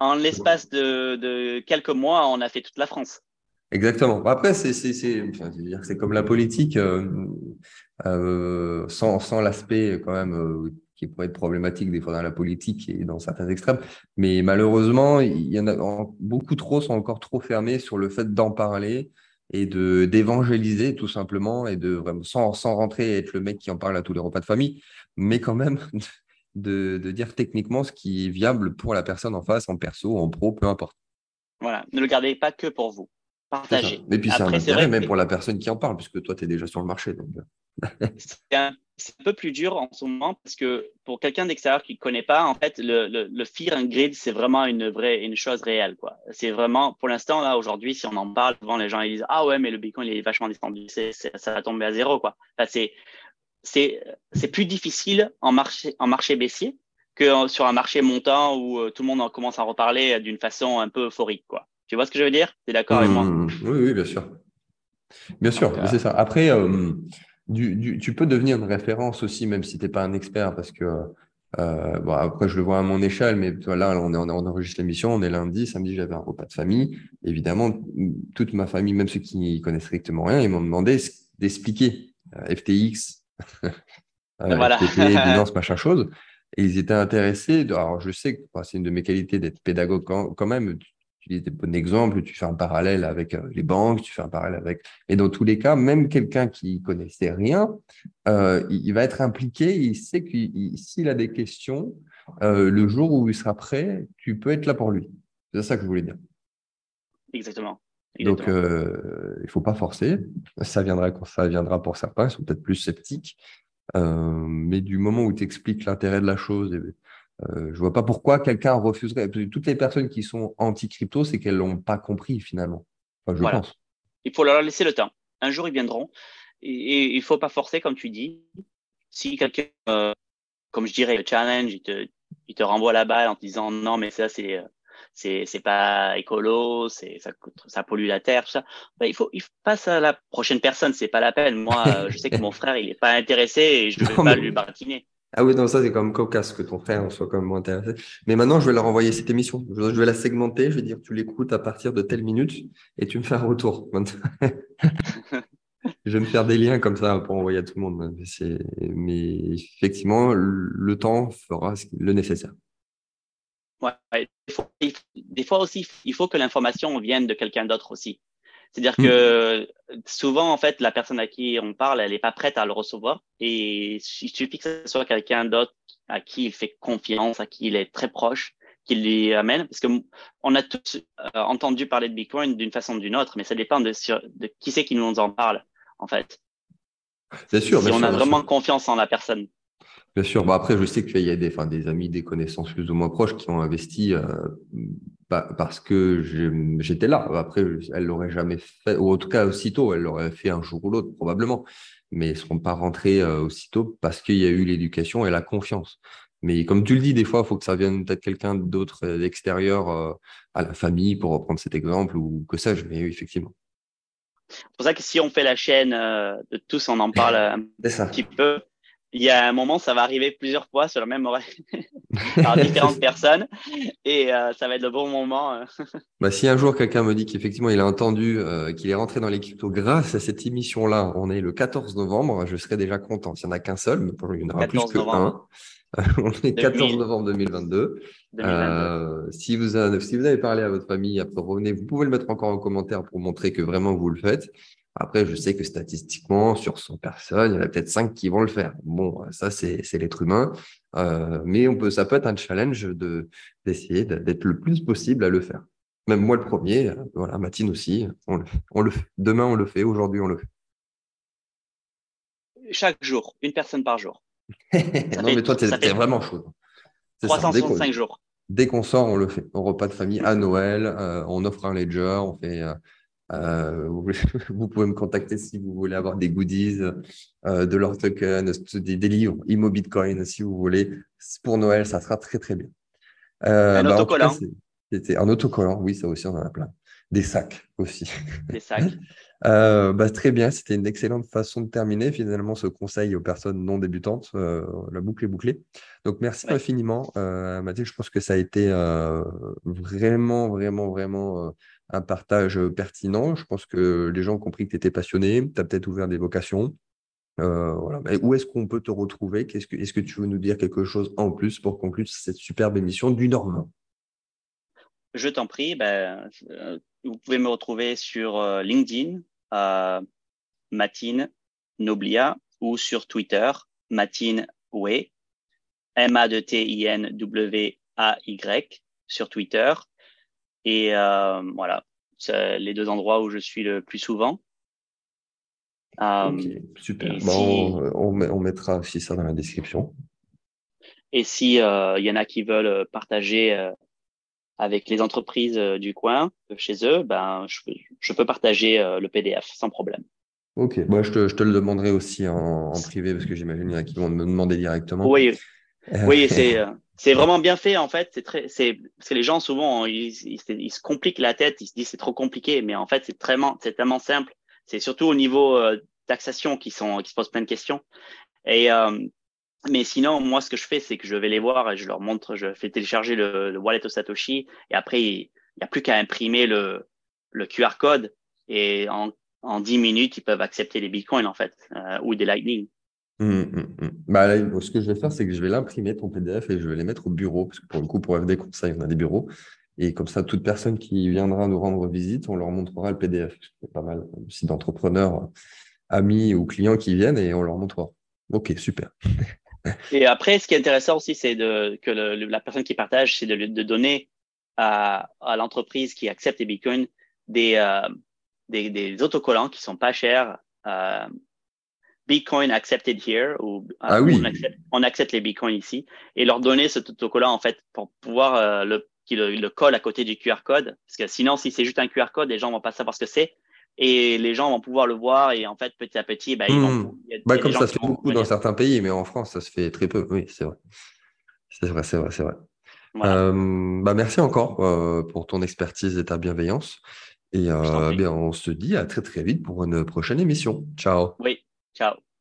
en l'espace de, de, quelques mois, on a fait toute la France. Exactement. Après, c'est c'est comme la politique, euh, euh, sans, sans l'aspect quand même euh, qui pourrait être problématique des fois dans la politique et dans certains extrêmes. Mais malheureusement, il y en a beaucoup trop sont encore trop fermés sur le fait d'en parler et de d'évangéliser tout simplement et de vraiment sans, sans rentrer et être le mec qui en parle à tous les repas de famille, mais quand même de, de dire techniquement ce qui est viable pour la personne en face, en perso, en pro, peu importe. Voilà, ne le gardez pas que pour vous. Partagez. Et puis c'est un intérêt même pour la personne qui en parle, puisque toi, tu es déjà sur le marché. Donc... C'est un peu plus dur en ce moment parce que pour quelqu'un d'extérieur qui ne connaît pas, en fait, le, le, le fear and grid, c'est vraiment une vraie, une chose réelle, quoi. C'est vraiment, pour l'instant, là, aujourd'hui, si on en parle, souvent les gens, ils disent, ah ouais, mais le Bitcoin, il est vachement descendu, ça va tomber à zéro, quoi. Enfin, c'est, c'est, c'est plus difficile en marché, en marché baissier que sur un marché montant où euh, tout le monde commence à reparler d'une façon un peu euphorique, quoi. Tu vois ce que je veux dire? Tu es d'accord avec moi? Mmh, oui, oui, bien sûr. Bien sûr, c'est ça. Après, euh, tu peux devenir une référence aussi, même si tu n'es pas un expert, parce que euh, bon, après, je le vois à mon échelle, mais là, on, est, on, enregistre l'émission, on est lundi, samedi, j'avais un repas de famille. Évidemment, toute ma famille, même ceux qui n'y connaissent strictement rien, ils m'ont demandé d'expliquer euh, FTX, euh, voilà. Binance, machin chose. Et ils étaient intéressés. alors, je sais que c'est une de mes qualités d'être pédagogue quand, même tu dis des bons exemples, tu fais un parallèle avec euh, les banques, tu fais un parallèle avec. Et dans tous les cas, même quelqu'un qui connaissait rien, euh, il, va être impliqué. Il sait que s'il a des questions, euh, le jour où il sera prêt, tu peux être là pour lui. C'est ça que je voulais dire. Exactement. Donc, il ne faut pas forcer. Ça viendra quand ça viendra pour certains. Ils sont peut-être plus sceptiques. mais du moment où tu expliques l'intérêt de la chose et euh, je vois pas pourquoi quelqu'un refuserait. Toutes les personnes qui sont anti-crypto, c'est qu'elles l'ont pas compris finalement. je pense. Il faut leur laisser le temps. Un jour, ils viendront. Et, il faut pas forcer, comme tu dis. Si quelqu'un, euh, comme je dirais, le challenge, il te, il te renvoie la balle en te disant non, mais ça, c'est, c'est c'est pas écolo, c'est ça ça pollue la terre, tout ça. Ben, il faut il passe à la prochaine personne, c'est pas la peine. Moi, je sais que mon frère il est pas intéressé et je vais pas lui baratiner. Ah oui, non, ça c'est quand même cocasse que ton frère soit quand même intéressé. Mais maintenant, je vais leur envoyer cette émission. Je vais la segmenter. Je vais dire, tu l'écoutes à partir de telle minute et tu me fais un retour. je vais me faire des liens comme ça pour envoyer à tout le monde. Mais effectivement, le temps fera le nécessaire. Ouais, des fois aussi, il faut que l'information vienne de quelqu'un d'autre aussi. C'est-à-dire hmm. que souvent, en fait, la personne à qui on parle, elle n'est pas prête à le recevoir. Et il suffit que ce soit quelqu'un d'autre à qui il fait confiance, à qui il est très proche, qui lui amène. Parce que on a tous euh, entendu parler de Bitcoin d'une façon ou d'une autre, mais ça dépend de, de qui c'est qui nous en parle, en fait. C'est sûr. Si on a vraiment confiance en la personne. Bien sûr. Bah après, je sais qu'il y a des, enfin, des amis, des connaissances plus ou moins proches qui ont investi euh, parce que j'étais là. Après, elle l'aurait jamais fait, ou en tout cas aussitôt, elle l'aurait fait un jour ou l'autre probablement, mais ils ne seront pas rentrés euh, aussitôt parce qu'il y a eu l'éducation et la confiance. Mais comme tu le dis, des fois, il faut que ça vienne peut-être quelqu'un d'autre euh, d'extérieur à la famille, pour reprendre cet exemple, ou que sais-je, mais effectivement. C'est pour ça que si on fait la chaîne de tous, on en parle un petit peu il y a un moment, ça va arriver plusieurs fois sur le même horaire par différentes personnes et euh, ça va être le bon moment. Euh. bah, si un jour quelqu'un me dit qu'effectivement il a entendu euh, qu'il est rentré dans l'équipe grâce à cette émission-là, on est le 14 novembre, je serai déjà content. S'il n'y en a qu'un seul, mais il y en aura plus que un. on est 14 novembre 2022. si, vous avez, si vous avez parlé à votre famille, après revenez, vous pouvez le mettre encore en commentaire pour montrer que vraiment vous le faites. Après, je sais que statistiquement, sur 100 personnes, il y en a peut-être 5 qui vont le faire. Bon, ça, c'est l'être humain. Euh, mais on peut, ça peut être un challenge d'essayer d'être le plus possible à le faire. Même moi, le premier, euh, voilà, Matine aussi, on le, on le fait. Demain, on le fait. Aujourd'hui, on le fait. Chaque jour, une personne par jour. non, mais toi, tu es, vraiment chaud. 365 jours. Dès qu'on sort, on le fait. Au repas de famille, à Noël, euh, on offre un ledger, on fait euh, vous pouvez me contacter si vous voulez avoir des goodies, euh, de leur token, des, des livres, Imo Bitcoin si vous voulez. Pour Noël, ça sera très très bien. Euh, un bah, autocollant. C'était un autocollant, oui, ça aussi on en a plein. Des sacs aussi. Des sacs. Euh, bah, très bien, c'était une excellente façon de terminer finalement ce conseil aux personnes non débutantes. la boucle est bouclée. Donc merci infiniment, Mathilde. Je pense que ça a été vraiment, vraiment, vraiment un partage pertinent. Je pense que les gens ont compris que tu étais passionné, tu as peut-être ouvert des vocations. Euh, voilà. où est-ce qu'on peut te retrouver? Est-ce que, est que, tu veux nous dire quelque chose en plus pour conclure cette superbe émission du Normand? Je t'en prie. Ben, euh, vous pouvez me retrouver sur euh, LinkedIn, Matine Noblia, ou sur Twitter, Matine Way, M-A-T-I-N-W-A-Y, sur Twitter. Et euh, voilà, c'est les deux endroits où je suis le plus souvent. Euh, ok, super. Bon, on, on, mettra aussi ça dans la description. Et si euh, il y en a qui veulent partager avec les entreprises du coin, chez eux, ben, je, je peux partager le PDF sans problème. Ok, moi je, te, je, te, le demanderai aussi en, en privé parce que j'imagine qu'il y en a qui vont me demander directement. Oui, oui c'est c'est vraiment bien fait en fait. C'est très, c'est parce que les gens souvent ils, se compliquent la tête, ils se disent c'est trop compliqué, mais en fait c'est tellement, c'est tellement simple. C'est surtout au niveau euh, taxation qui sont, qui se posent plein de questions. Et euh, mais sinon, moi ce que je fais, c'est que je vais les voir et je leur montre, je fais télécharger le, le wallet au Satoshi et après il n'y a plus qu'à imprimer le, le QR code et en, en 10 minutes ils peuvent accepter les bitcoins en fait euh, ou des Lightning. Mmh, mmh, mmh. Bah, ce que je vais faire, c'est que je vais l'imprimer, ton PDF, et je vais les mettre au bureau, parce que pour le coup, pour FD Conseil, on a des bureaux. Et comme ça, toute personne qui viendra nous rendre visite, on leur montrera le PDF. C'est pas mal aussi d'entrepreneurs, amis ou clients qui viennent et on leur montrera. Ok, super. et après, ce qui est intéressant aussi, c'est que la personne qui partage, c'est de, donner à, l'entreprise qui accepte les bitcoins des, euh, autocollants qui sont pas chers. Euh, Bitcoin accepted here ou ah oui. on, accepte, les Bitcoins ici. Et leur donner ce autocollant en fait pour pouvoir euh, le qui le, le, colle à côté du QR code. Parce que sinon si c'est juste un QR code les gens vont pas savoir ce que c'est. Et les gens vont pouvoir le voir et en fait petit à petit bah, ils vont, bah, comme ça se fait beaucoup dans certains pays mais en France ça se fait très peu. Oui c'est vrai. C'est vrai c'est vrai c'est vrai. Bah merci encore pour ton expertise et ta bienveillance. Et bien, on se dit à très très vite pour une prochaine émission. Ciao. Oui, ciao.